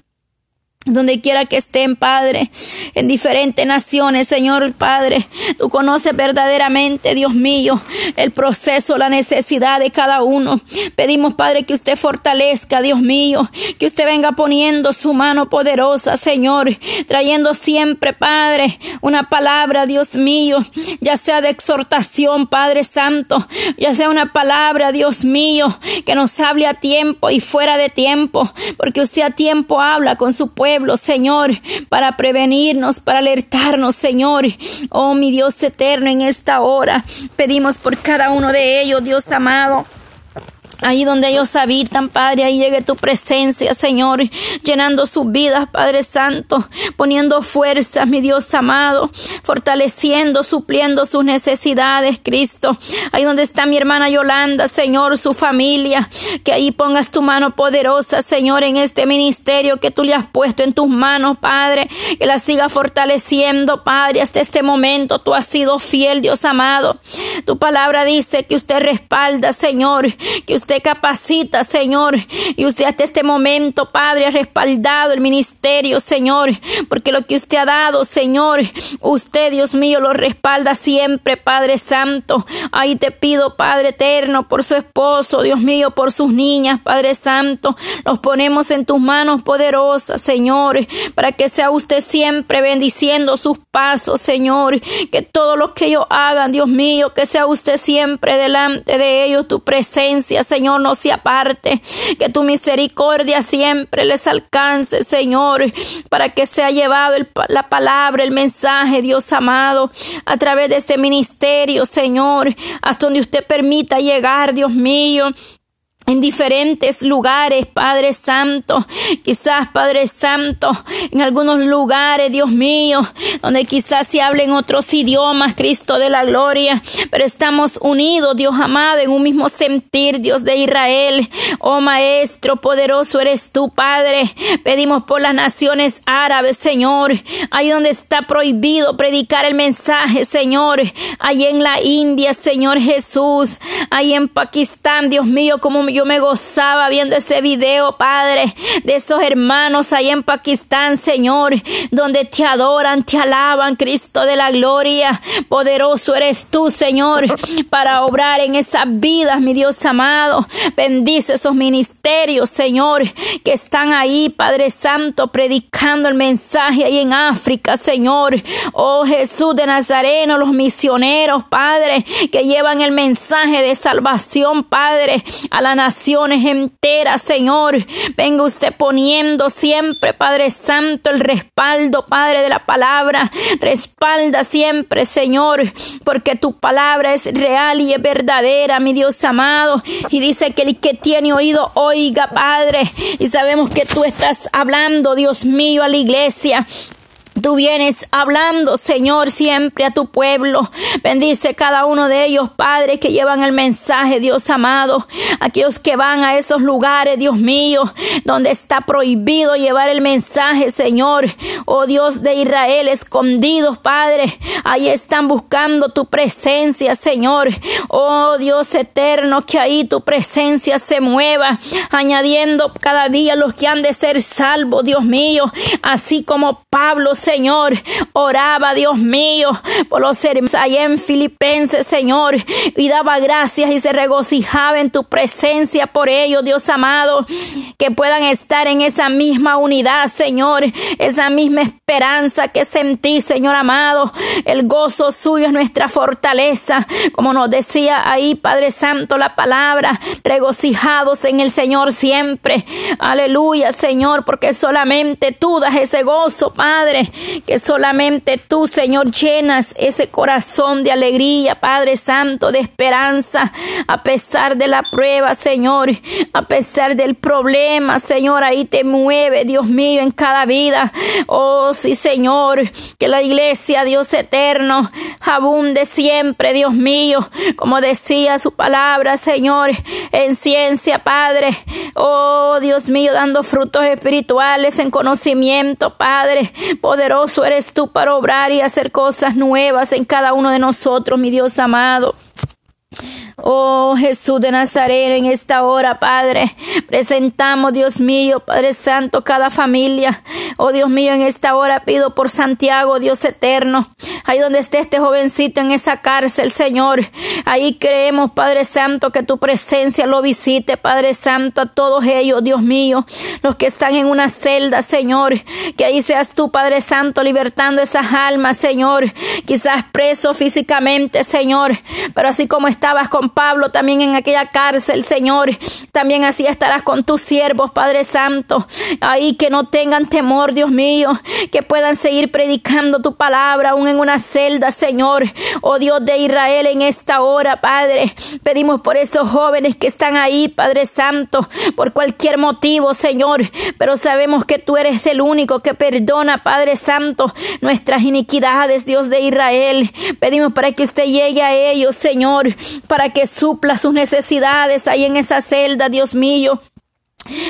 donde quiera que estén, Padre, en diferentes naciones, Señor Padre, tú conoces verdaderamente, Dios mío, el proceso, la necesidad de cada uno. Pedimos, Padre, que usted fortalezca, Dios mío, que usted venga poniendo su mano poderosa, Señor, trayendo siempre, Padre, una palabra, Dios mío, ya sea de exhortación, Padre Santo, ya sea una palabra, Dios mío, que nos hable a tiempo y fuera de tiempo, porque usted a tiempo habla con su pueblo Señor, para prevenirnos, para alertarnos, Señor. Oh, mi Dios eterno, en esta hora pedimos por cada uno de ellos, Dios amado. Ahí donde ellos habitan, Padre, ahí llegue tu presencia, Señor, llenando sus vidas, Padre Santo, poniendo fuerzas, mi Dios amado, fortaleciendo, supliendo sus necesidades, Cristo. Ahí donde está mi hermana Yolanda, Señor, su familia, que ahí pongas tu mano poderosa, Señor, en este ministerio que tú le has puesto en tus manos, Padre, que la siga fortaleciendo, Padre, hasta este momento. Tú has sido fiel, Dios amado. Tu palabra dice que usted respalda, Señor, que usted capacita, Señor. Y usted hasta este momento, Padre, ha respaldado el ministerio, Señor. Porque lo que usted ha dado, Señor, usted, Dios mío, lo respalda siempre, Padre Santo. Ahí te pido, Padre eterno, por su esposo, Dios mío, por sus niñas, Padre Santo. Los ponemos en tus manos poderosas, Señor, para que sea usted siempre bendiciendo sus pasos, Señor. Que todo lo que ellos hagan, Dios mío, que sea usted siempre delante de ellos, tu presencia, Señor Señor, no se aparte, que tu misericordia siempre les alcance, Señor, para que sea llevado la palabra, el mensaje, Dios amado, a través de este ministerio, Señor, hasta donde usted permita llegar, Dios mío en diferentes lugares, Padre Santo, quizás Padre Santo, en algunos lugares, Dios mío, donde quizás se hablen otros idiomas, Cristo de la gloria, pero estamos unidos, Dios amado, en un mismo sentir, Dios de Israel. Oh Maestro, poderoso eres tú, Padre. Pedimos por las naciones árabes, Señor, ahí donde está prohibido predicar el mensaje, Señor, ahí en la India, Señor Jesús, ahí en Pakistán, Dios mío, como yo me gozaba viendo ese video, Padre, de esos hermanos ahí en Pakistán, Señor, donde te adoran, te alaban, Cristo de la gloria. Poderoso eres tú, Señor, para obrar en esas vidas, mi Dios amado. Bendice esos ministerios, Señor, que están ahí, Padre Santo, predicando el mensaje ahí en África, Señor. Oh Jesús de Nazareno, los misioneros, Padre, que llevan el mensaje de salvación, Padre, a las naciones enteras, Señor. Venga usted poniendo siempre, Padre Santo, el respaldo, Padre, de la palabra. Respalda siempre, Señor, porque tu palabra es real y es verdadera, mi Dios amado. Y dice que el que tiene oído, oiga, Padre. Y sabemos que tú estás hablando, Dios mío, a la iglesia. Tú vienes hablando, Señor, siempre a tu pueblo. Bendice cada uno de ellos, Padre, que llevan el mensaje, Dios amado. Aquellos que van a esos lugares, Dios mío, donde está prohibido llevar el mensaje, Señor. Oh Dios de Israel, escondidos, Padre. Ahí están buscando tu presencia, Señor. Oh Dios eterno, que ahí tu presencia se mueva, añadiendo cada día los que han de ser salvos, Dios mío. Así como Pablo, Señor. Oraba, Dios mío, por los hermanos allá en Filipenses, Señor. Y daba gracias y se regocijaba en tu presencia por ellos, Dios amado. Que puedan estar en esa misma unidad, Señor. Esa misma esperanza que sentí, Señor amado. El gozo suyo es nuestra fortaleza. Como nos decía ahí, Padre Santo, la palabra. Regocijados en el Señor siempre. Aleluya, Señor, porque solamente tú das ese gozo, Padre que solamente tú, Señor, llenas ese corazón de alegría, Padre Santo, de esperanza, a pesar de la prueba, Señor, a pesar del problema, Señor, ahí te mueve, Dios mío, en cada vida. Oh, sí, Señor, que la iglesia, Dios eterno, abunde siempre, Dios mío, como decía su palabra, Señor, en ciencia, Padre. Oh, Dios mío, dando frutos espirituales en conocimiento, Padre, poderoso eres tú para obrar y hacer cosas nuevas en cada uno de nosotros, mi Dios amado. Oh Jesús de Nazaret, en esta hora, Padre, presentamos, Dios mío, Padre Santo, cada familia. Oh Dios mío, en esta hora pido por Santiago, Dios eterno, ahí donde esté este jovencito en esa cárcel, Señor. Ahí creemos, Padre Santo, que tu presencia lo visite, Padre Santo, a todos ellos, Dios mío, los que están en una celda, Señor. Que ahí seas tú, Padre Santo, libertando esas almas, Señor. Quizás preso físicamente, Señor, pero así como estabas con Pablo también en aquella cárcel, Señor. También así estarás con tus siervos, Padre Santo. Ahí que no tengan temor, Dios mío, que puedan seguir predicando tu palabra aún en una celda, Señor. Oh Dios de Israel, en esta hora, Padre, pedimos por esos jóvenes que están ahí, Padre Santo, por cualquier motivo, Señor. Pero sabemos que tú eres el único que perdona, Padre Santo, nuestras iniquidades, Dios de Israel. Pedimos para que usted llegue a ellos, Señor, para que supla sus necesidades ahí en esa celda, Dios mío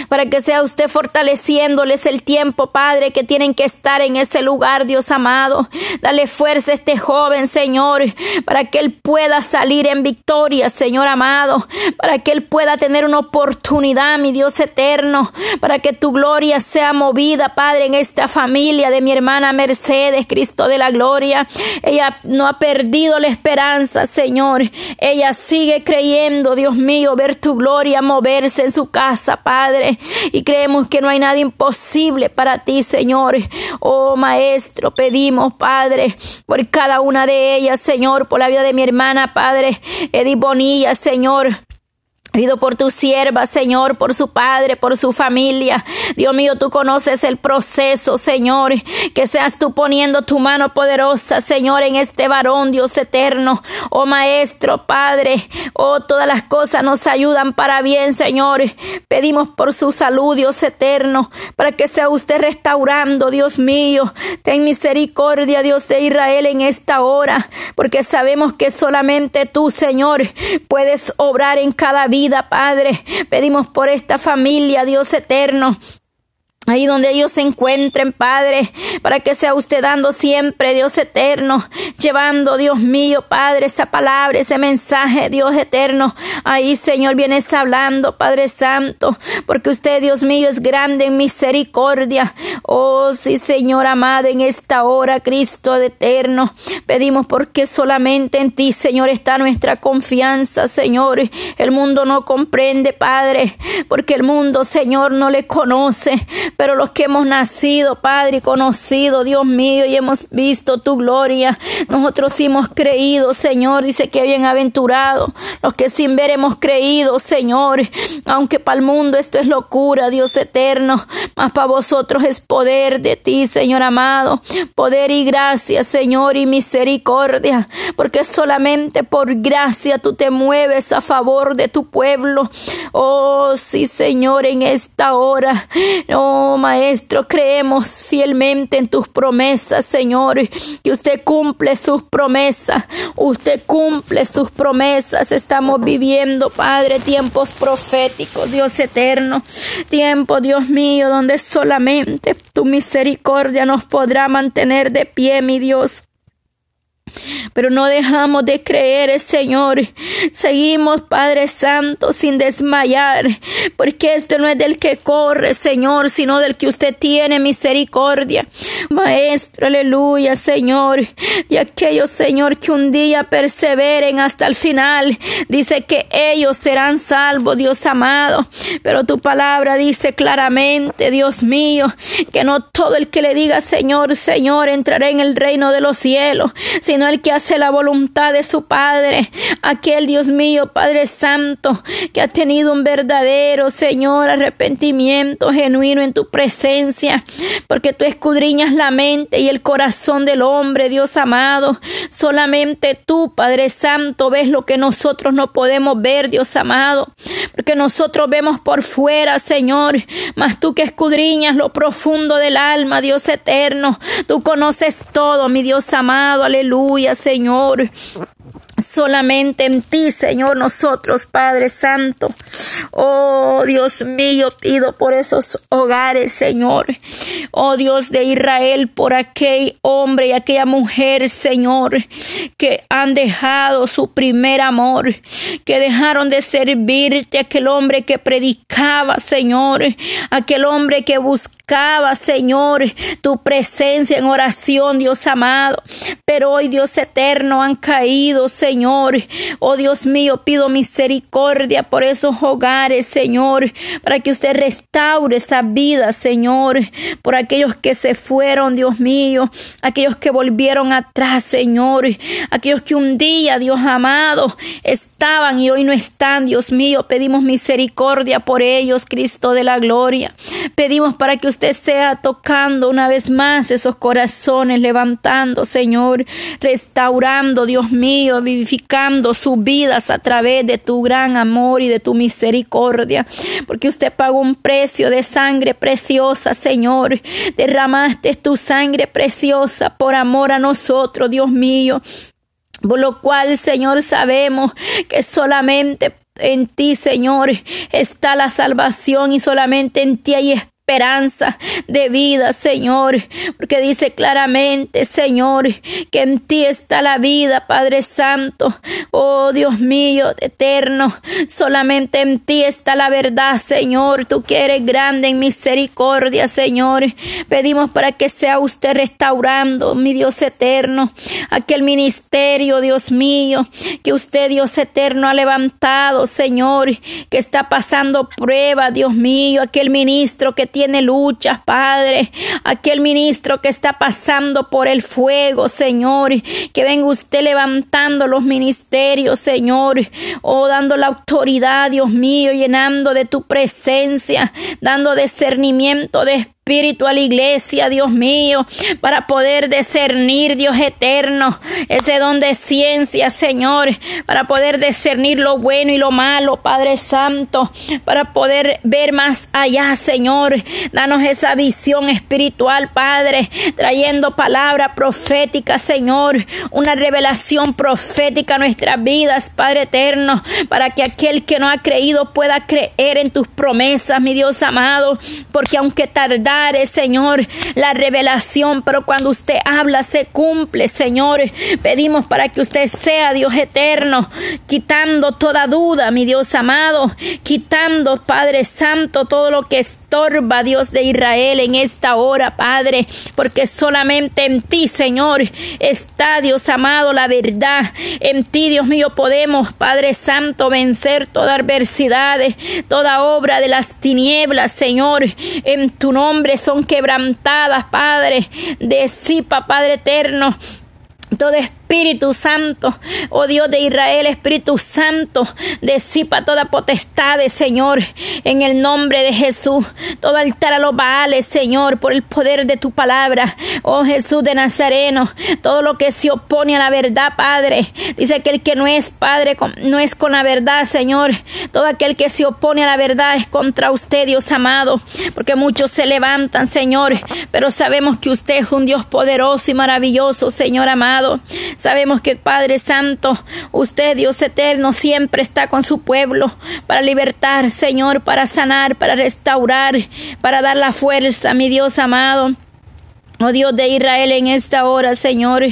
para que sea usted fortaleciéndoles el tiempo, Padre, que tienen que estar en ese lugar, Dios amado. Dale fuerza a este joven, Señor, para que él pueda salir en victoria, Señor amado, para que él pueda tener una oportunidad, mi Dios eterno, para que tu gloria sea movida, Padre, en esta familia de mi hermana Mercedes, Cristo de la gloria. Ella no ha perdido la esperanza, Señor. Ella sigue creyendo, Dios mío, ver tu gloria moverse en su casa, Padre. Padre, y creemos que no hay nada imposible para ti, Señor. Oh Maestro, pedimos, Padre, por cada una de ellas, Señor, por la vida de mi hermana, Padre, Edith Bonilla, Señor. Pido por tu sierva, Señor, por su padre, por su familia. Dios mío, tú conoces el proceso, Señor. Que seas tú poniendo tu mano poderosa, Señor, en este varón, Dios eterno. Oh Maestro, Padre, oh todas las cosas nos ayudan para bien, Señor. Pedimos por su salud, Dios eterno, para que sea usted restaurando, Dios mío. Ten misericordia, Dios de Israel, en esta hora, porque sabemos que solamente tú, Señor, puedes obrar en cada vida Padre. Pedimos por esta familia, Dios eterno. Ahí donde ellos se encuentren, Padre, para que sea usted dando siempre, Dios eterno, llevando, Dios mío, Padre, esa palabra, ese mensaje, Dios eterno. Ahí, Señor, vienes hablando, Padre Santo, porque usted, Dios mío, es grande en misericordia. Oh, sí, Señor amado, en esta hora, Cristo eterno, pedimos porque solamente en ti, Señor, está nuestra confianza, Señor. El mundo no comprende, Padre, porque el mundo, Señor, no le conoce pero los que hemos nacido, Padre, y conocido, Dios mío, y hemos visto tu gloria, nosotros hemos creído, Señor, dice que bienaventurado, los que sin ver hemos creído, Señor, aunque para el mundo esto es locura, Dios eterno, mas para vosotros es poder de ti, Señor amado, poder y gracia, Señor, y misericordia, porque solamente por gracia tú te mueves a favor de tu pueblo. Oh, sí, Señor, en esta hora. Oh, Maestro, creemos fielmente en tus promesas, Señor, que usted cumple sus promesas, usted cumple sus promesas. Estamos viviendo, Padre, tiempos proféticos, Dios eterno, tiempo, Dios mío, donde solamente tu misericordia nos podrá mantener de pie, mi Dios. Pero no dejamos de creer, Señor. Seguimos, Padre Santo, sin desmayar, porque esto no es del que corre, Señor, sino del que usted tiene misericordia. Maestro, aleluya, Señor. Y aquellos, Señor, que un día perseveren hasta el final, dice que ellos serán salvos, Dios amado. Pero tu palabra dice claramente, Dios mío, que no todo el que le diga Señor, Señor, entrará en el reino de los cielos, sino el que hace la voluntad de su Padre, aquel Dios mío, Padre Santo, que ha tenido un verdadero, Señor, arrepentimiento genuino en tu presencia, porque tú escudriñas la mente y el corazón del hombre, Dios amado. Solamente tú, Padre Santo, ves lo que nosotros no podemos ver, Dios amado, porque nosotros vemos por fuera, Señor, mas tú que escudriñas lo profundo del alma, Dios eterno, tú conoces todo, mi Dios amado, aleluya. Señor. Solamente en ti, Señor, nosotros, Padre Santo. Oh Dios mío, pido por esos hogares, Señor. Oh Dios de Israel, por aquel hombre y aquella mujer, Señor, que han dejado su primer amor, que dejaron de servirte, aquel hombre que predicaba, Señor, aquel hombre que buscaba Señor, tu presencia en oración, Dios amado. Pero hoy, Dios eterno, han caído, Señor. Oh Dios mío, pido misericordia por esos hogares, Señor, para que usted restaure esa vida, Señor, por aquellos que se fueron, Dios mío, aquellos que volvieron atrás, Señor, aquellos que un día, Dios amado, estaban y hoy no están, Dios mío, pedimos misericordia por ellos, Cristo de la gloria. Pedimos para que usted sea tocando una vez más esos corazones, levantando, Señor, restaurando, Dios mío, vivificando sus vidas a través de tu gran amor y de tu misericordia, porque usted pagó un precio de sangre preciosa, Señor. Derramaste tu sangre preciosa por amor a nosotros, Dios mío. Por lo cual, Señor, sabemos que solamente en ti, Señor, está la salvación y solamente en ti hay de vida, Señor, porque dice claramente, Señor, que en ti está la vida, Padre Santo. Oh Dios mío, eterno, solamente en ti está la verdad, Señor. Tú que eres grande en misericordia, Señor. Pedimos para que sea usted restaurando, mi Dios eterno, aquel ministerio, Dios mío, que usted, Dios eterno, ha levantado, Señor, que está pasando prueba, Dios mío, aquel ministro que tiene luchas, Padre. Aquel ministro que está pasando por el fuego, Señor. Que venga usted levantando los ministerios, Señor. Oh, dando la autoridad, Dios mío, llenando de tu presencia, dando discernimiento de espíritu a la iglesia, Dios mío, para poder discernir, Dios eterno, ese don de ciencia, Señor, para poder discernir lo bueno y lo malo, Padre Santo, para poder ver más allá, Señor. Danos esa visión espiritual, Padre, trayendo palabra profética, Señor, una revelación profética a nuestras vidas, Padre eterno, para que aquel que no ha creído pueda creer en tus promesas, mi Dios amado, porque aunque tardamos, Señor, la revelación, pero cuando usted habla se cumple, Señor. Pedimos para que usted sea Dios eterno, quitando toda duda, mi Dios amado, quitando, Padre Santo, todo lo que estorba, Dios de Israel, en esta hora, Padre, porque solamente en ti, Señor, está, Dios amado, la verdad. En ti, Dios mío, podemos, Padre Santo, vencer toda adversidad, toda obra de las tinieblas, Señor. En tu nombre son quebrantadas, Padre. Desipa, Padre eterno, todo Espíritu Santo, oh Dios de Israel, Espíritu Santo, disipa toda potestad, Señor, en el nombre de Jesús. Todo altar a los Baales, Señor, por el poder de tu palabra, oh Jesús de Nazareno. Todo lo que se opone a la verdad, Padre. Dice que el que no es Padre, no es con la verdad, Señor. Todo aquel que se opone a la verdad es contra usted, Dios amado, porque muchos se levantan, Señor, pero sabemos que usted es un Dios poderoso y maravilloso, Señor amado. Sabemos que Padre Santo, usted, Dios eterno, siempre está con su pueblo para libertar, Señor, para sanar, para restaurar, para dar la fuerza, mi Dios amado. Oh Dios de Israel, en esta hora, Señor,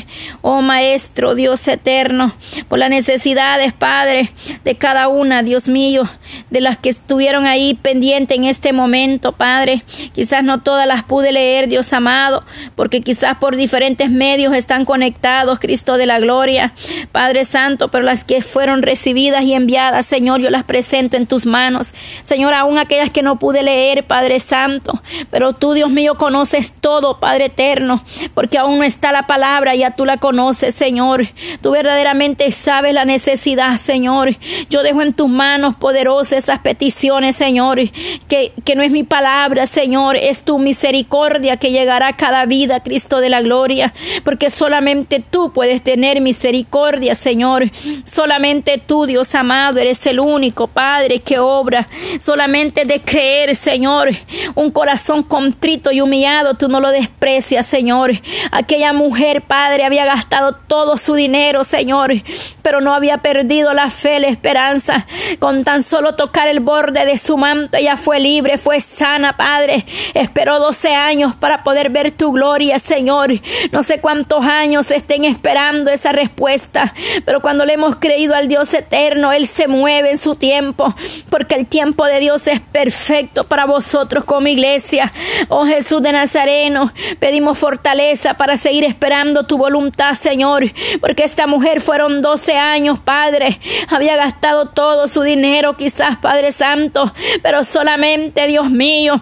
oh Maestro, Dios eterno, por las necesidades, Padre, de cada una, Dios mío, de las que estuvieron ahí pendientes en este momento, Padre. Quizás no todas las pude leer, Dios amado, porque quizás por diferentes medios están conectados, Cristo de la gloria, Padre Santo, pero las que fueron recibidas y enviadas, Señor, yo las presento en tus manos. Señor, aún aquellas que no pude leer, Padre Santo, pero tú, Dios mío, conoces todo, Padre eterno porque aún no está la palabra, ya tú la conoces, Señor. Tú verdaderamente sabes la necesidad, Señor. Yo dejo en tus manos poderosas esas peticiones, Señor, que, que no es mi palabra, Señor, es tu misericordia que llegará a cada vida, Cristo de la gloria, porque solamente tú puedes tener misericordia, Señor. Solamente tú, Dios amado, eres el único Padre que obra. Solamente de creer, Señor, un corazón contrito y humillado, tú no lo desprecias Señor. Aquella mujer, Padre, había gastado todo su dinero, Señor, pero no había perdido la fe, la esperanza. Con tan solo tocar el borde de su manto, ella fue libre, fue sana, Padre. Esperó 12 años para poder ver tu gloria, Señor. No sé cuántos años estén esperando esa respuesta, pero cuando le hemos creído al Dios eterno, Él se mueve en su tiempo, porque el tiempo de Dios es perfecto para vosotros como iglesia. Oh Jesús de Nazareno, pedimos fortaleza para seguir esperando tu voluntad, Señor, porque esta mujer fueron 12 años, Padre, había gastado todo su dinero, quizás, Padre Santo, pero solamente, Dios mío,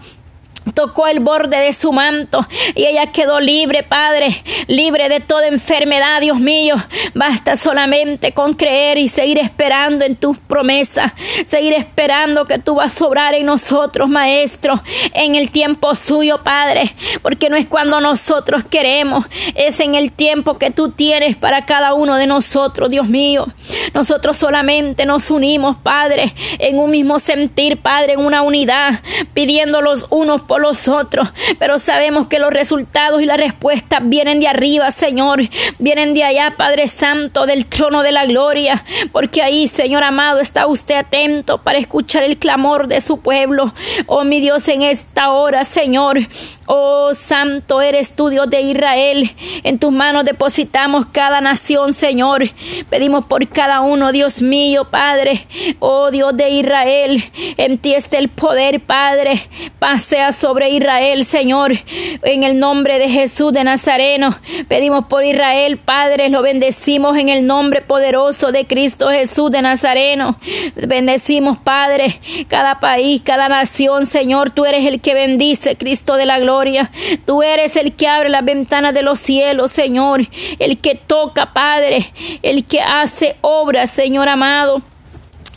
tocó el borde de su manto y ella quedó libre, Padre, libre de toda enfermedad, Dios mío. Basta solamente con creer y seguir esperando en tus promesas, seguir esperando que tú vas a obrar en nosotros, Maestro, en el tiempo suyo, Padre, porque no es cuando nosotros queremos, es en el tiempo que tú tienes para cada uno de nosotros, Dios mío. Nosotros solamente nos unimos, Padre, en un mismo sentir, Padre, en una unidad, pidiendo los unos por los otros, pero sabemos que los resultados y las respuestas vienen de arriba, Señor, vienen de allá, Padre Santo, del trono de la gloria, porque ahí, Señor amado, está usted atento para escuchar el clamor de su pueblo. Oh, mi Dios, en esta hora, Señor, oh, Santo eres tú, Dios de Israel, en tus manos depositamos cada nación, Señor, pedimos por cada uno, Dios mío, Padre, oh Dios de Israel, en ti está el poder, Padre, pasea sobre Israel, Señor, en el nombre de Jesús de Nazareno. Pedimos por Israel, Padre, lo bendecimos en el nombre poderoso de Cristo Jesús de Nazareno. Bendecimos, Padre, cada país, cada nación, Señor, tú eres el que bendice, Cristo de la gloria. Tú eres el que abre las ventanas de los cielos, Señor, el que toca, Padre, el que hace obras, Señor amado.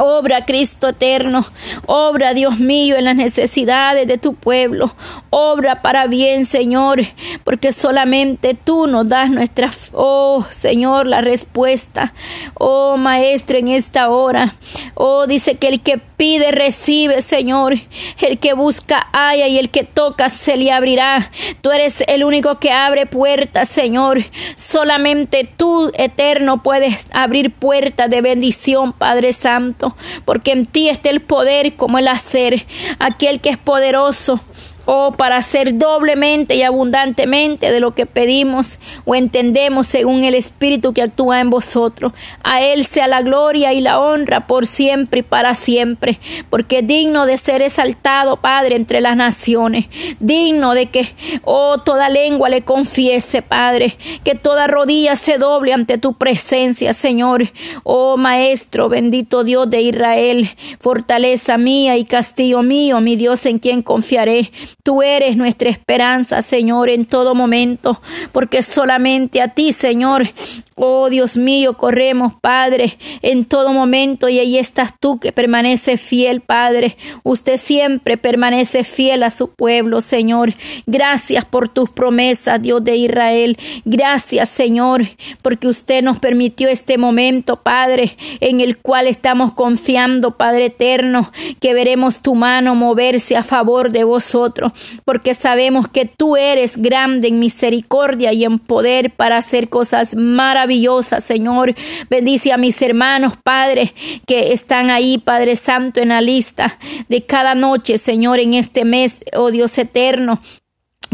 Obra Cristo eterno, obra Dios mío en las necesidades de tu pueblo, obra para bien Señor, porque solamente tú nos das nuestra, oh Señor, la respuesta, oh Maestro en esta hora, oh dice que el que pide recibe Señor, el que busca haya y el que toca se le abrirá, tú eres el único que abre puertas Señor, solamente tú eterno puedes abrir puertas de bendición Padre Santo porque en ti está el poder como el hacer, aquel que es poderoso Oh, para hacer doblemente y abundantemente de lo que pedimos o entendemos según el Espíritu que actúa en vosotros. A Él sea la gloria y la honra por siempre y para siempre, porque digno de ser exaltado, Padre, entre las naciones, digno de que, oh, toda lengua le confiese, Padre, que toda rodilla se doble ante tu presencia, Señor. Oh, Maestro, bendito Dios de Israel, fortaleza mía y castillo mío, mi Dios en quien confiaré. Tú eres nuestra esperanza, Señor, en todo momento, porque solamente a ti, Señor, Oh Dios mío, corremos, Padre, en todo momento y ahí estás tú que permanece fiel, Padre. Usted siempre permanece fiel a su pueblo, Señor. Gracias por tus promesas, Dios de Israel. Gracias, Señor, porque usted nos permitió este momento, Padre, en el cual estamos confiando, Padre eterno, que veremos tu mano moverse a favor de vosotros, porque sabemos que tú eres grande en misericordia y en poder para hacer cosas maravillosas maravillosa, Señor. Bendice a mis hermanos, Padre, que están ahí, Padre Santo, en la lista de cada noche, Señor, en este mes, oh Dios eterno.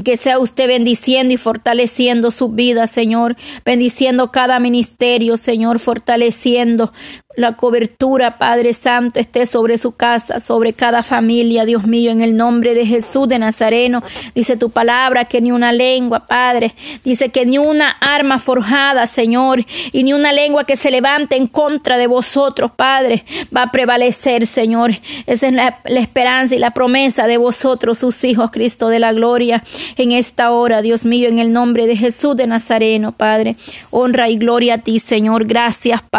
Que sea usted bendiciendo y fortaleciendo su vida, Señor, bendiciendo cada ministerio, Señor, fortaleciendo la cobertura, Padre Santo, esté sobre su casa, sobre cada familia, Dios mío, en el nombre de Jesús de Nazareno. Dice tu palabra que ni una lengua, Padre, dice que ni una arma forjada, Señor, y ni una lengua que se levante en contra de vosotros, Padre, va a prevalecer, Señor. Esa es la, esperanza y la promesa de vosotros, sus hijos, Cristo de la gloria, en esta hora, Dios mío, en el nombre de Jesús de Nazareno, Padre. Honra y gloria a ti, Señor. Gracias, Padre.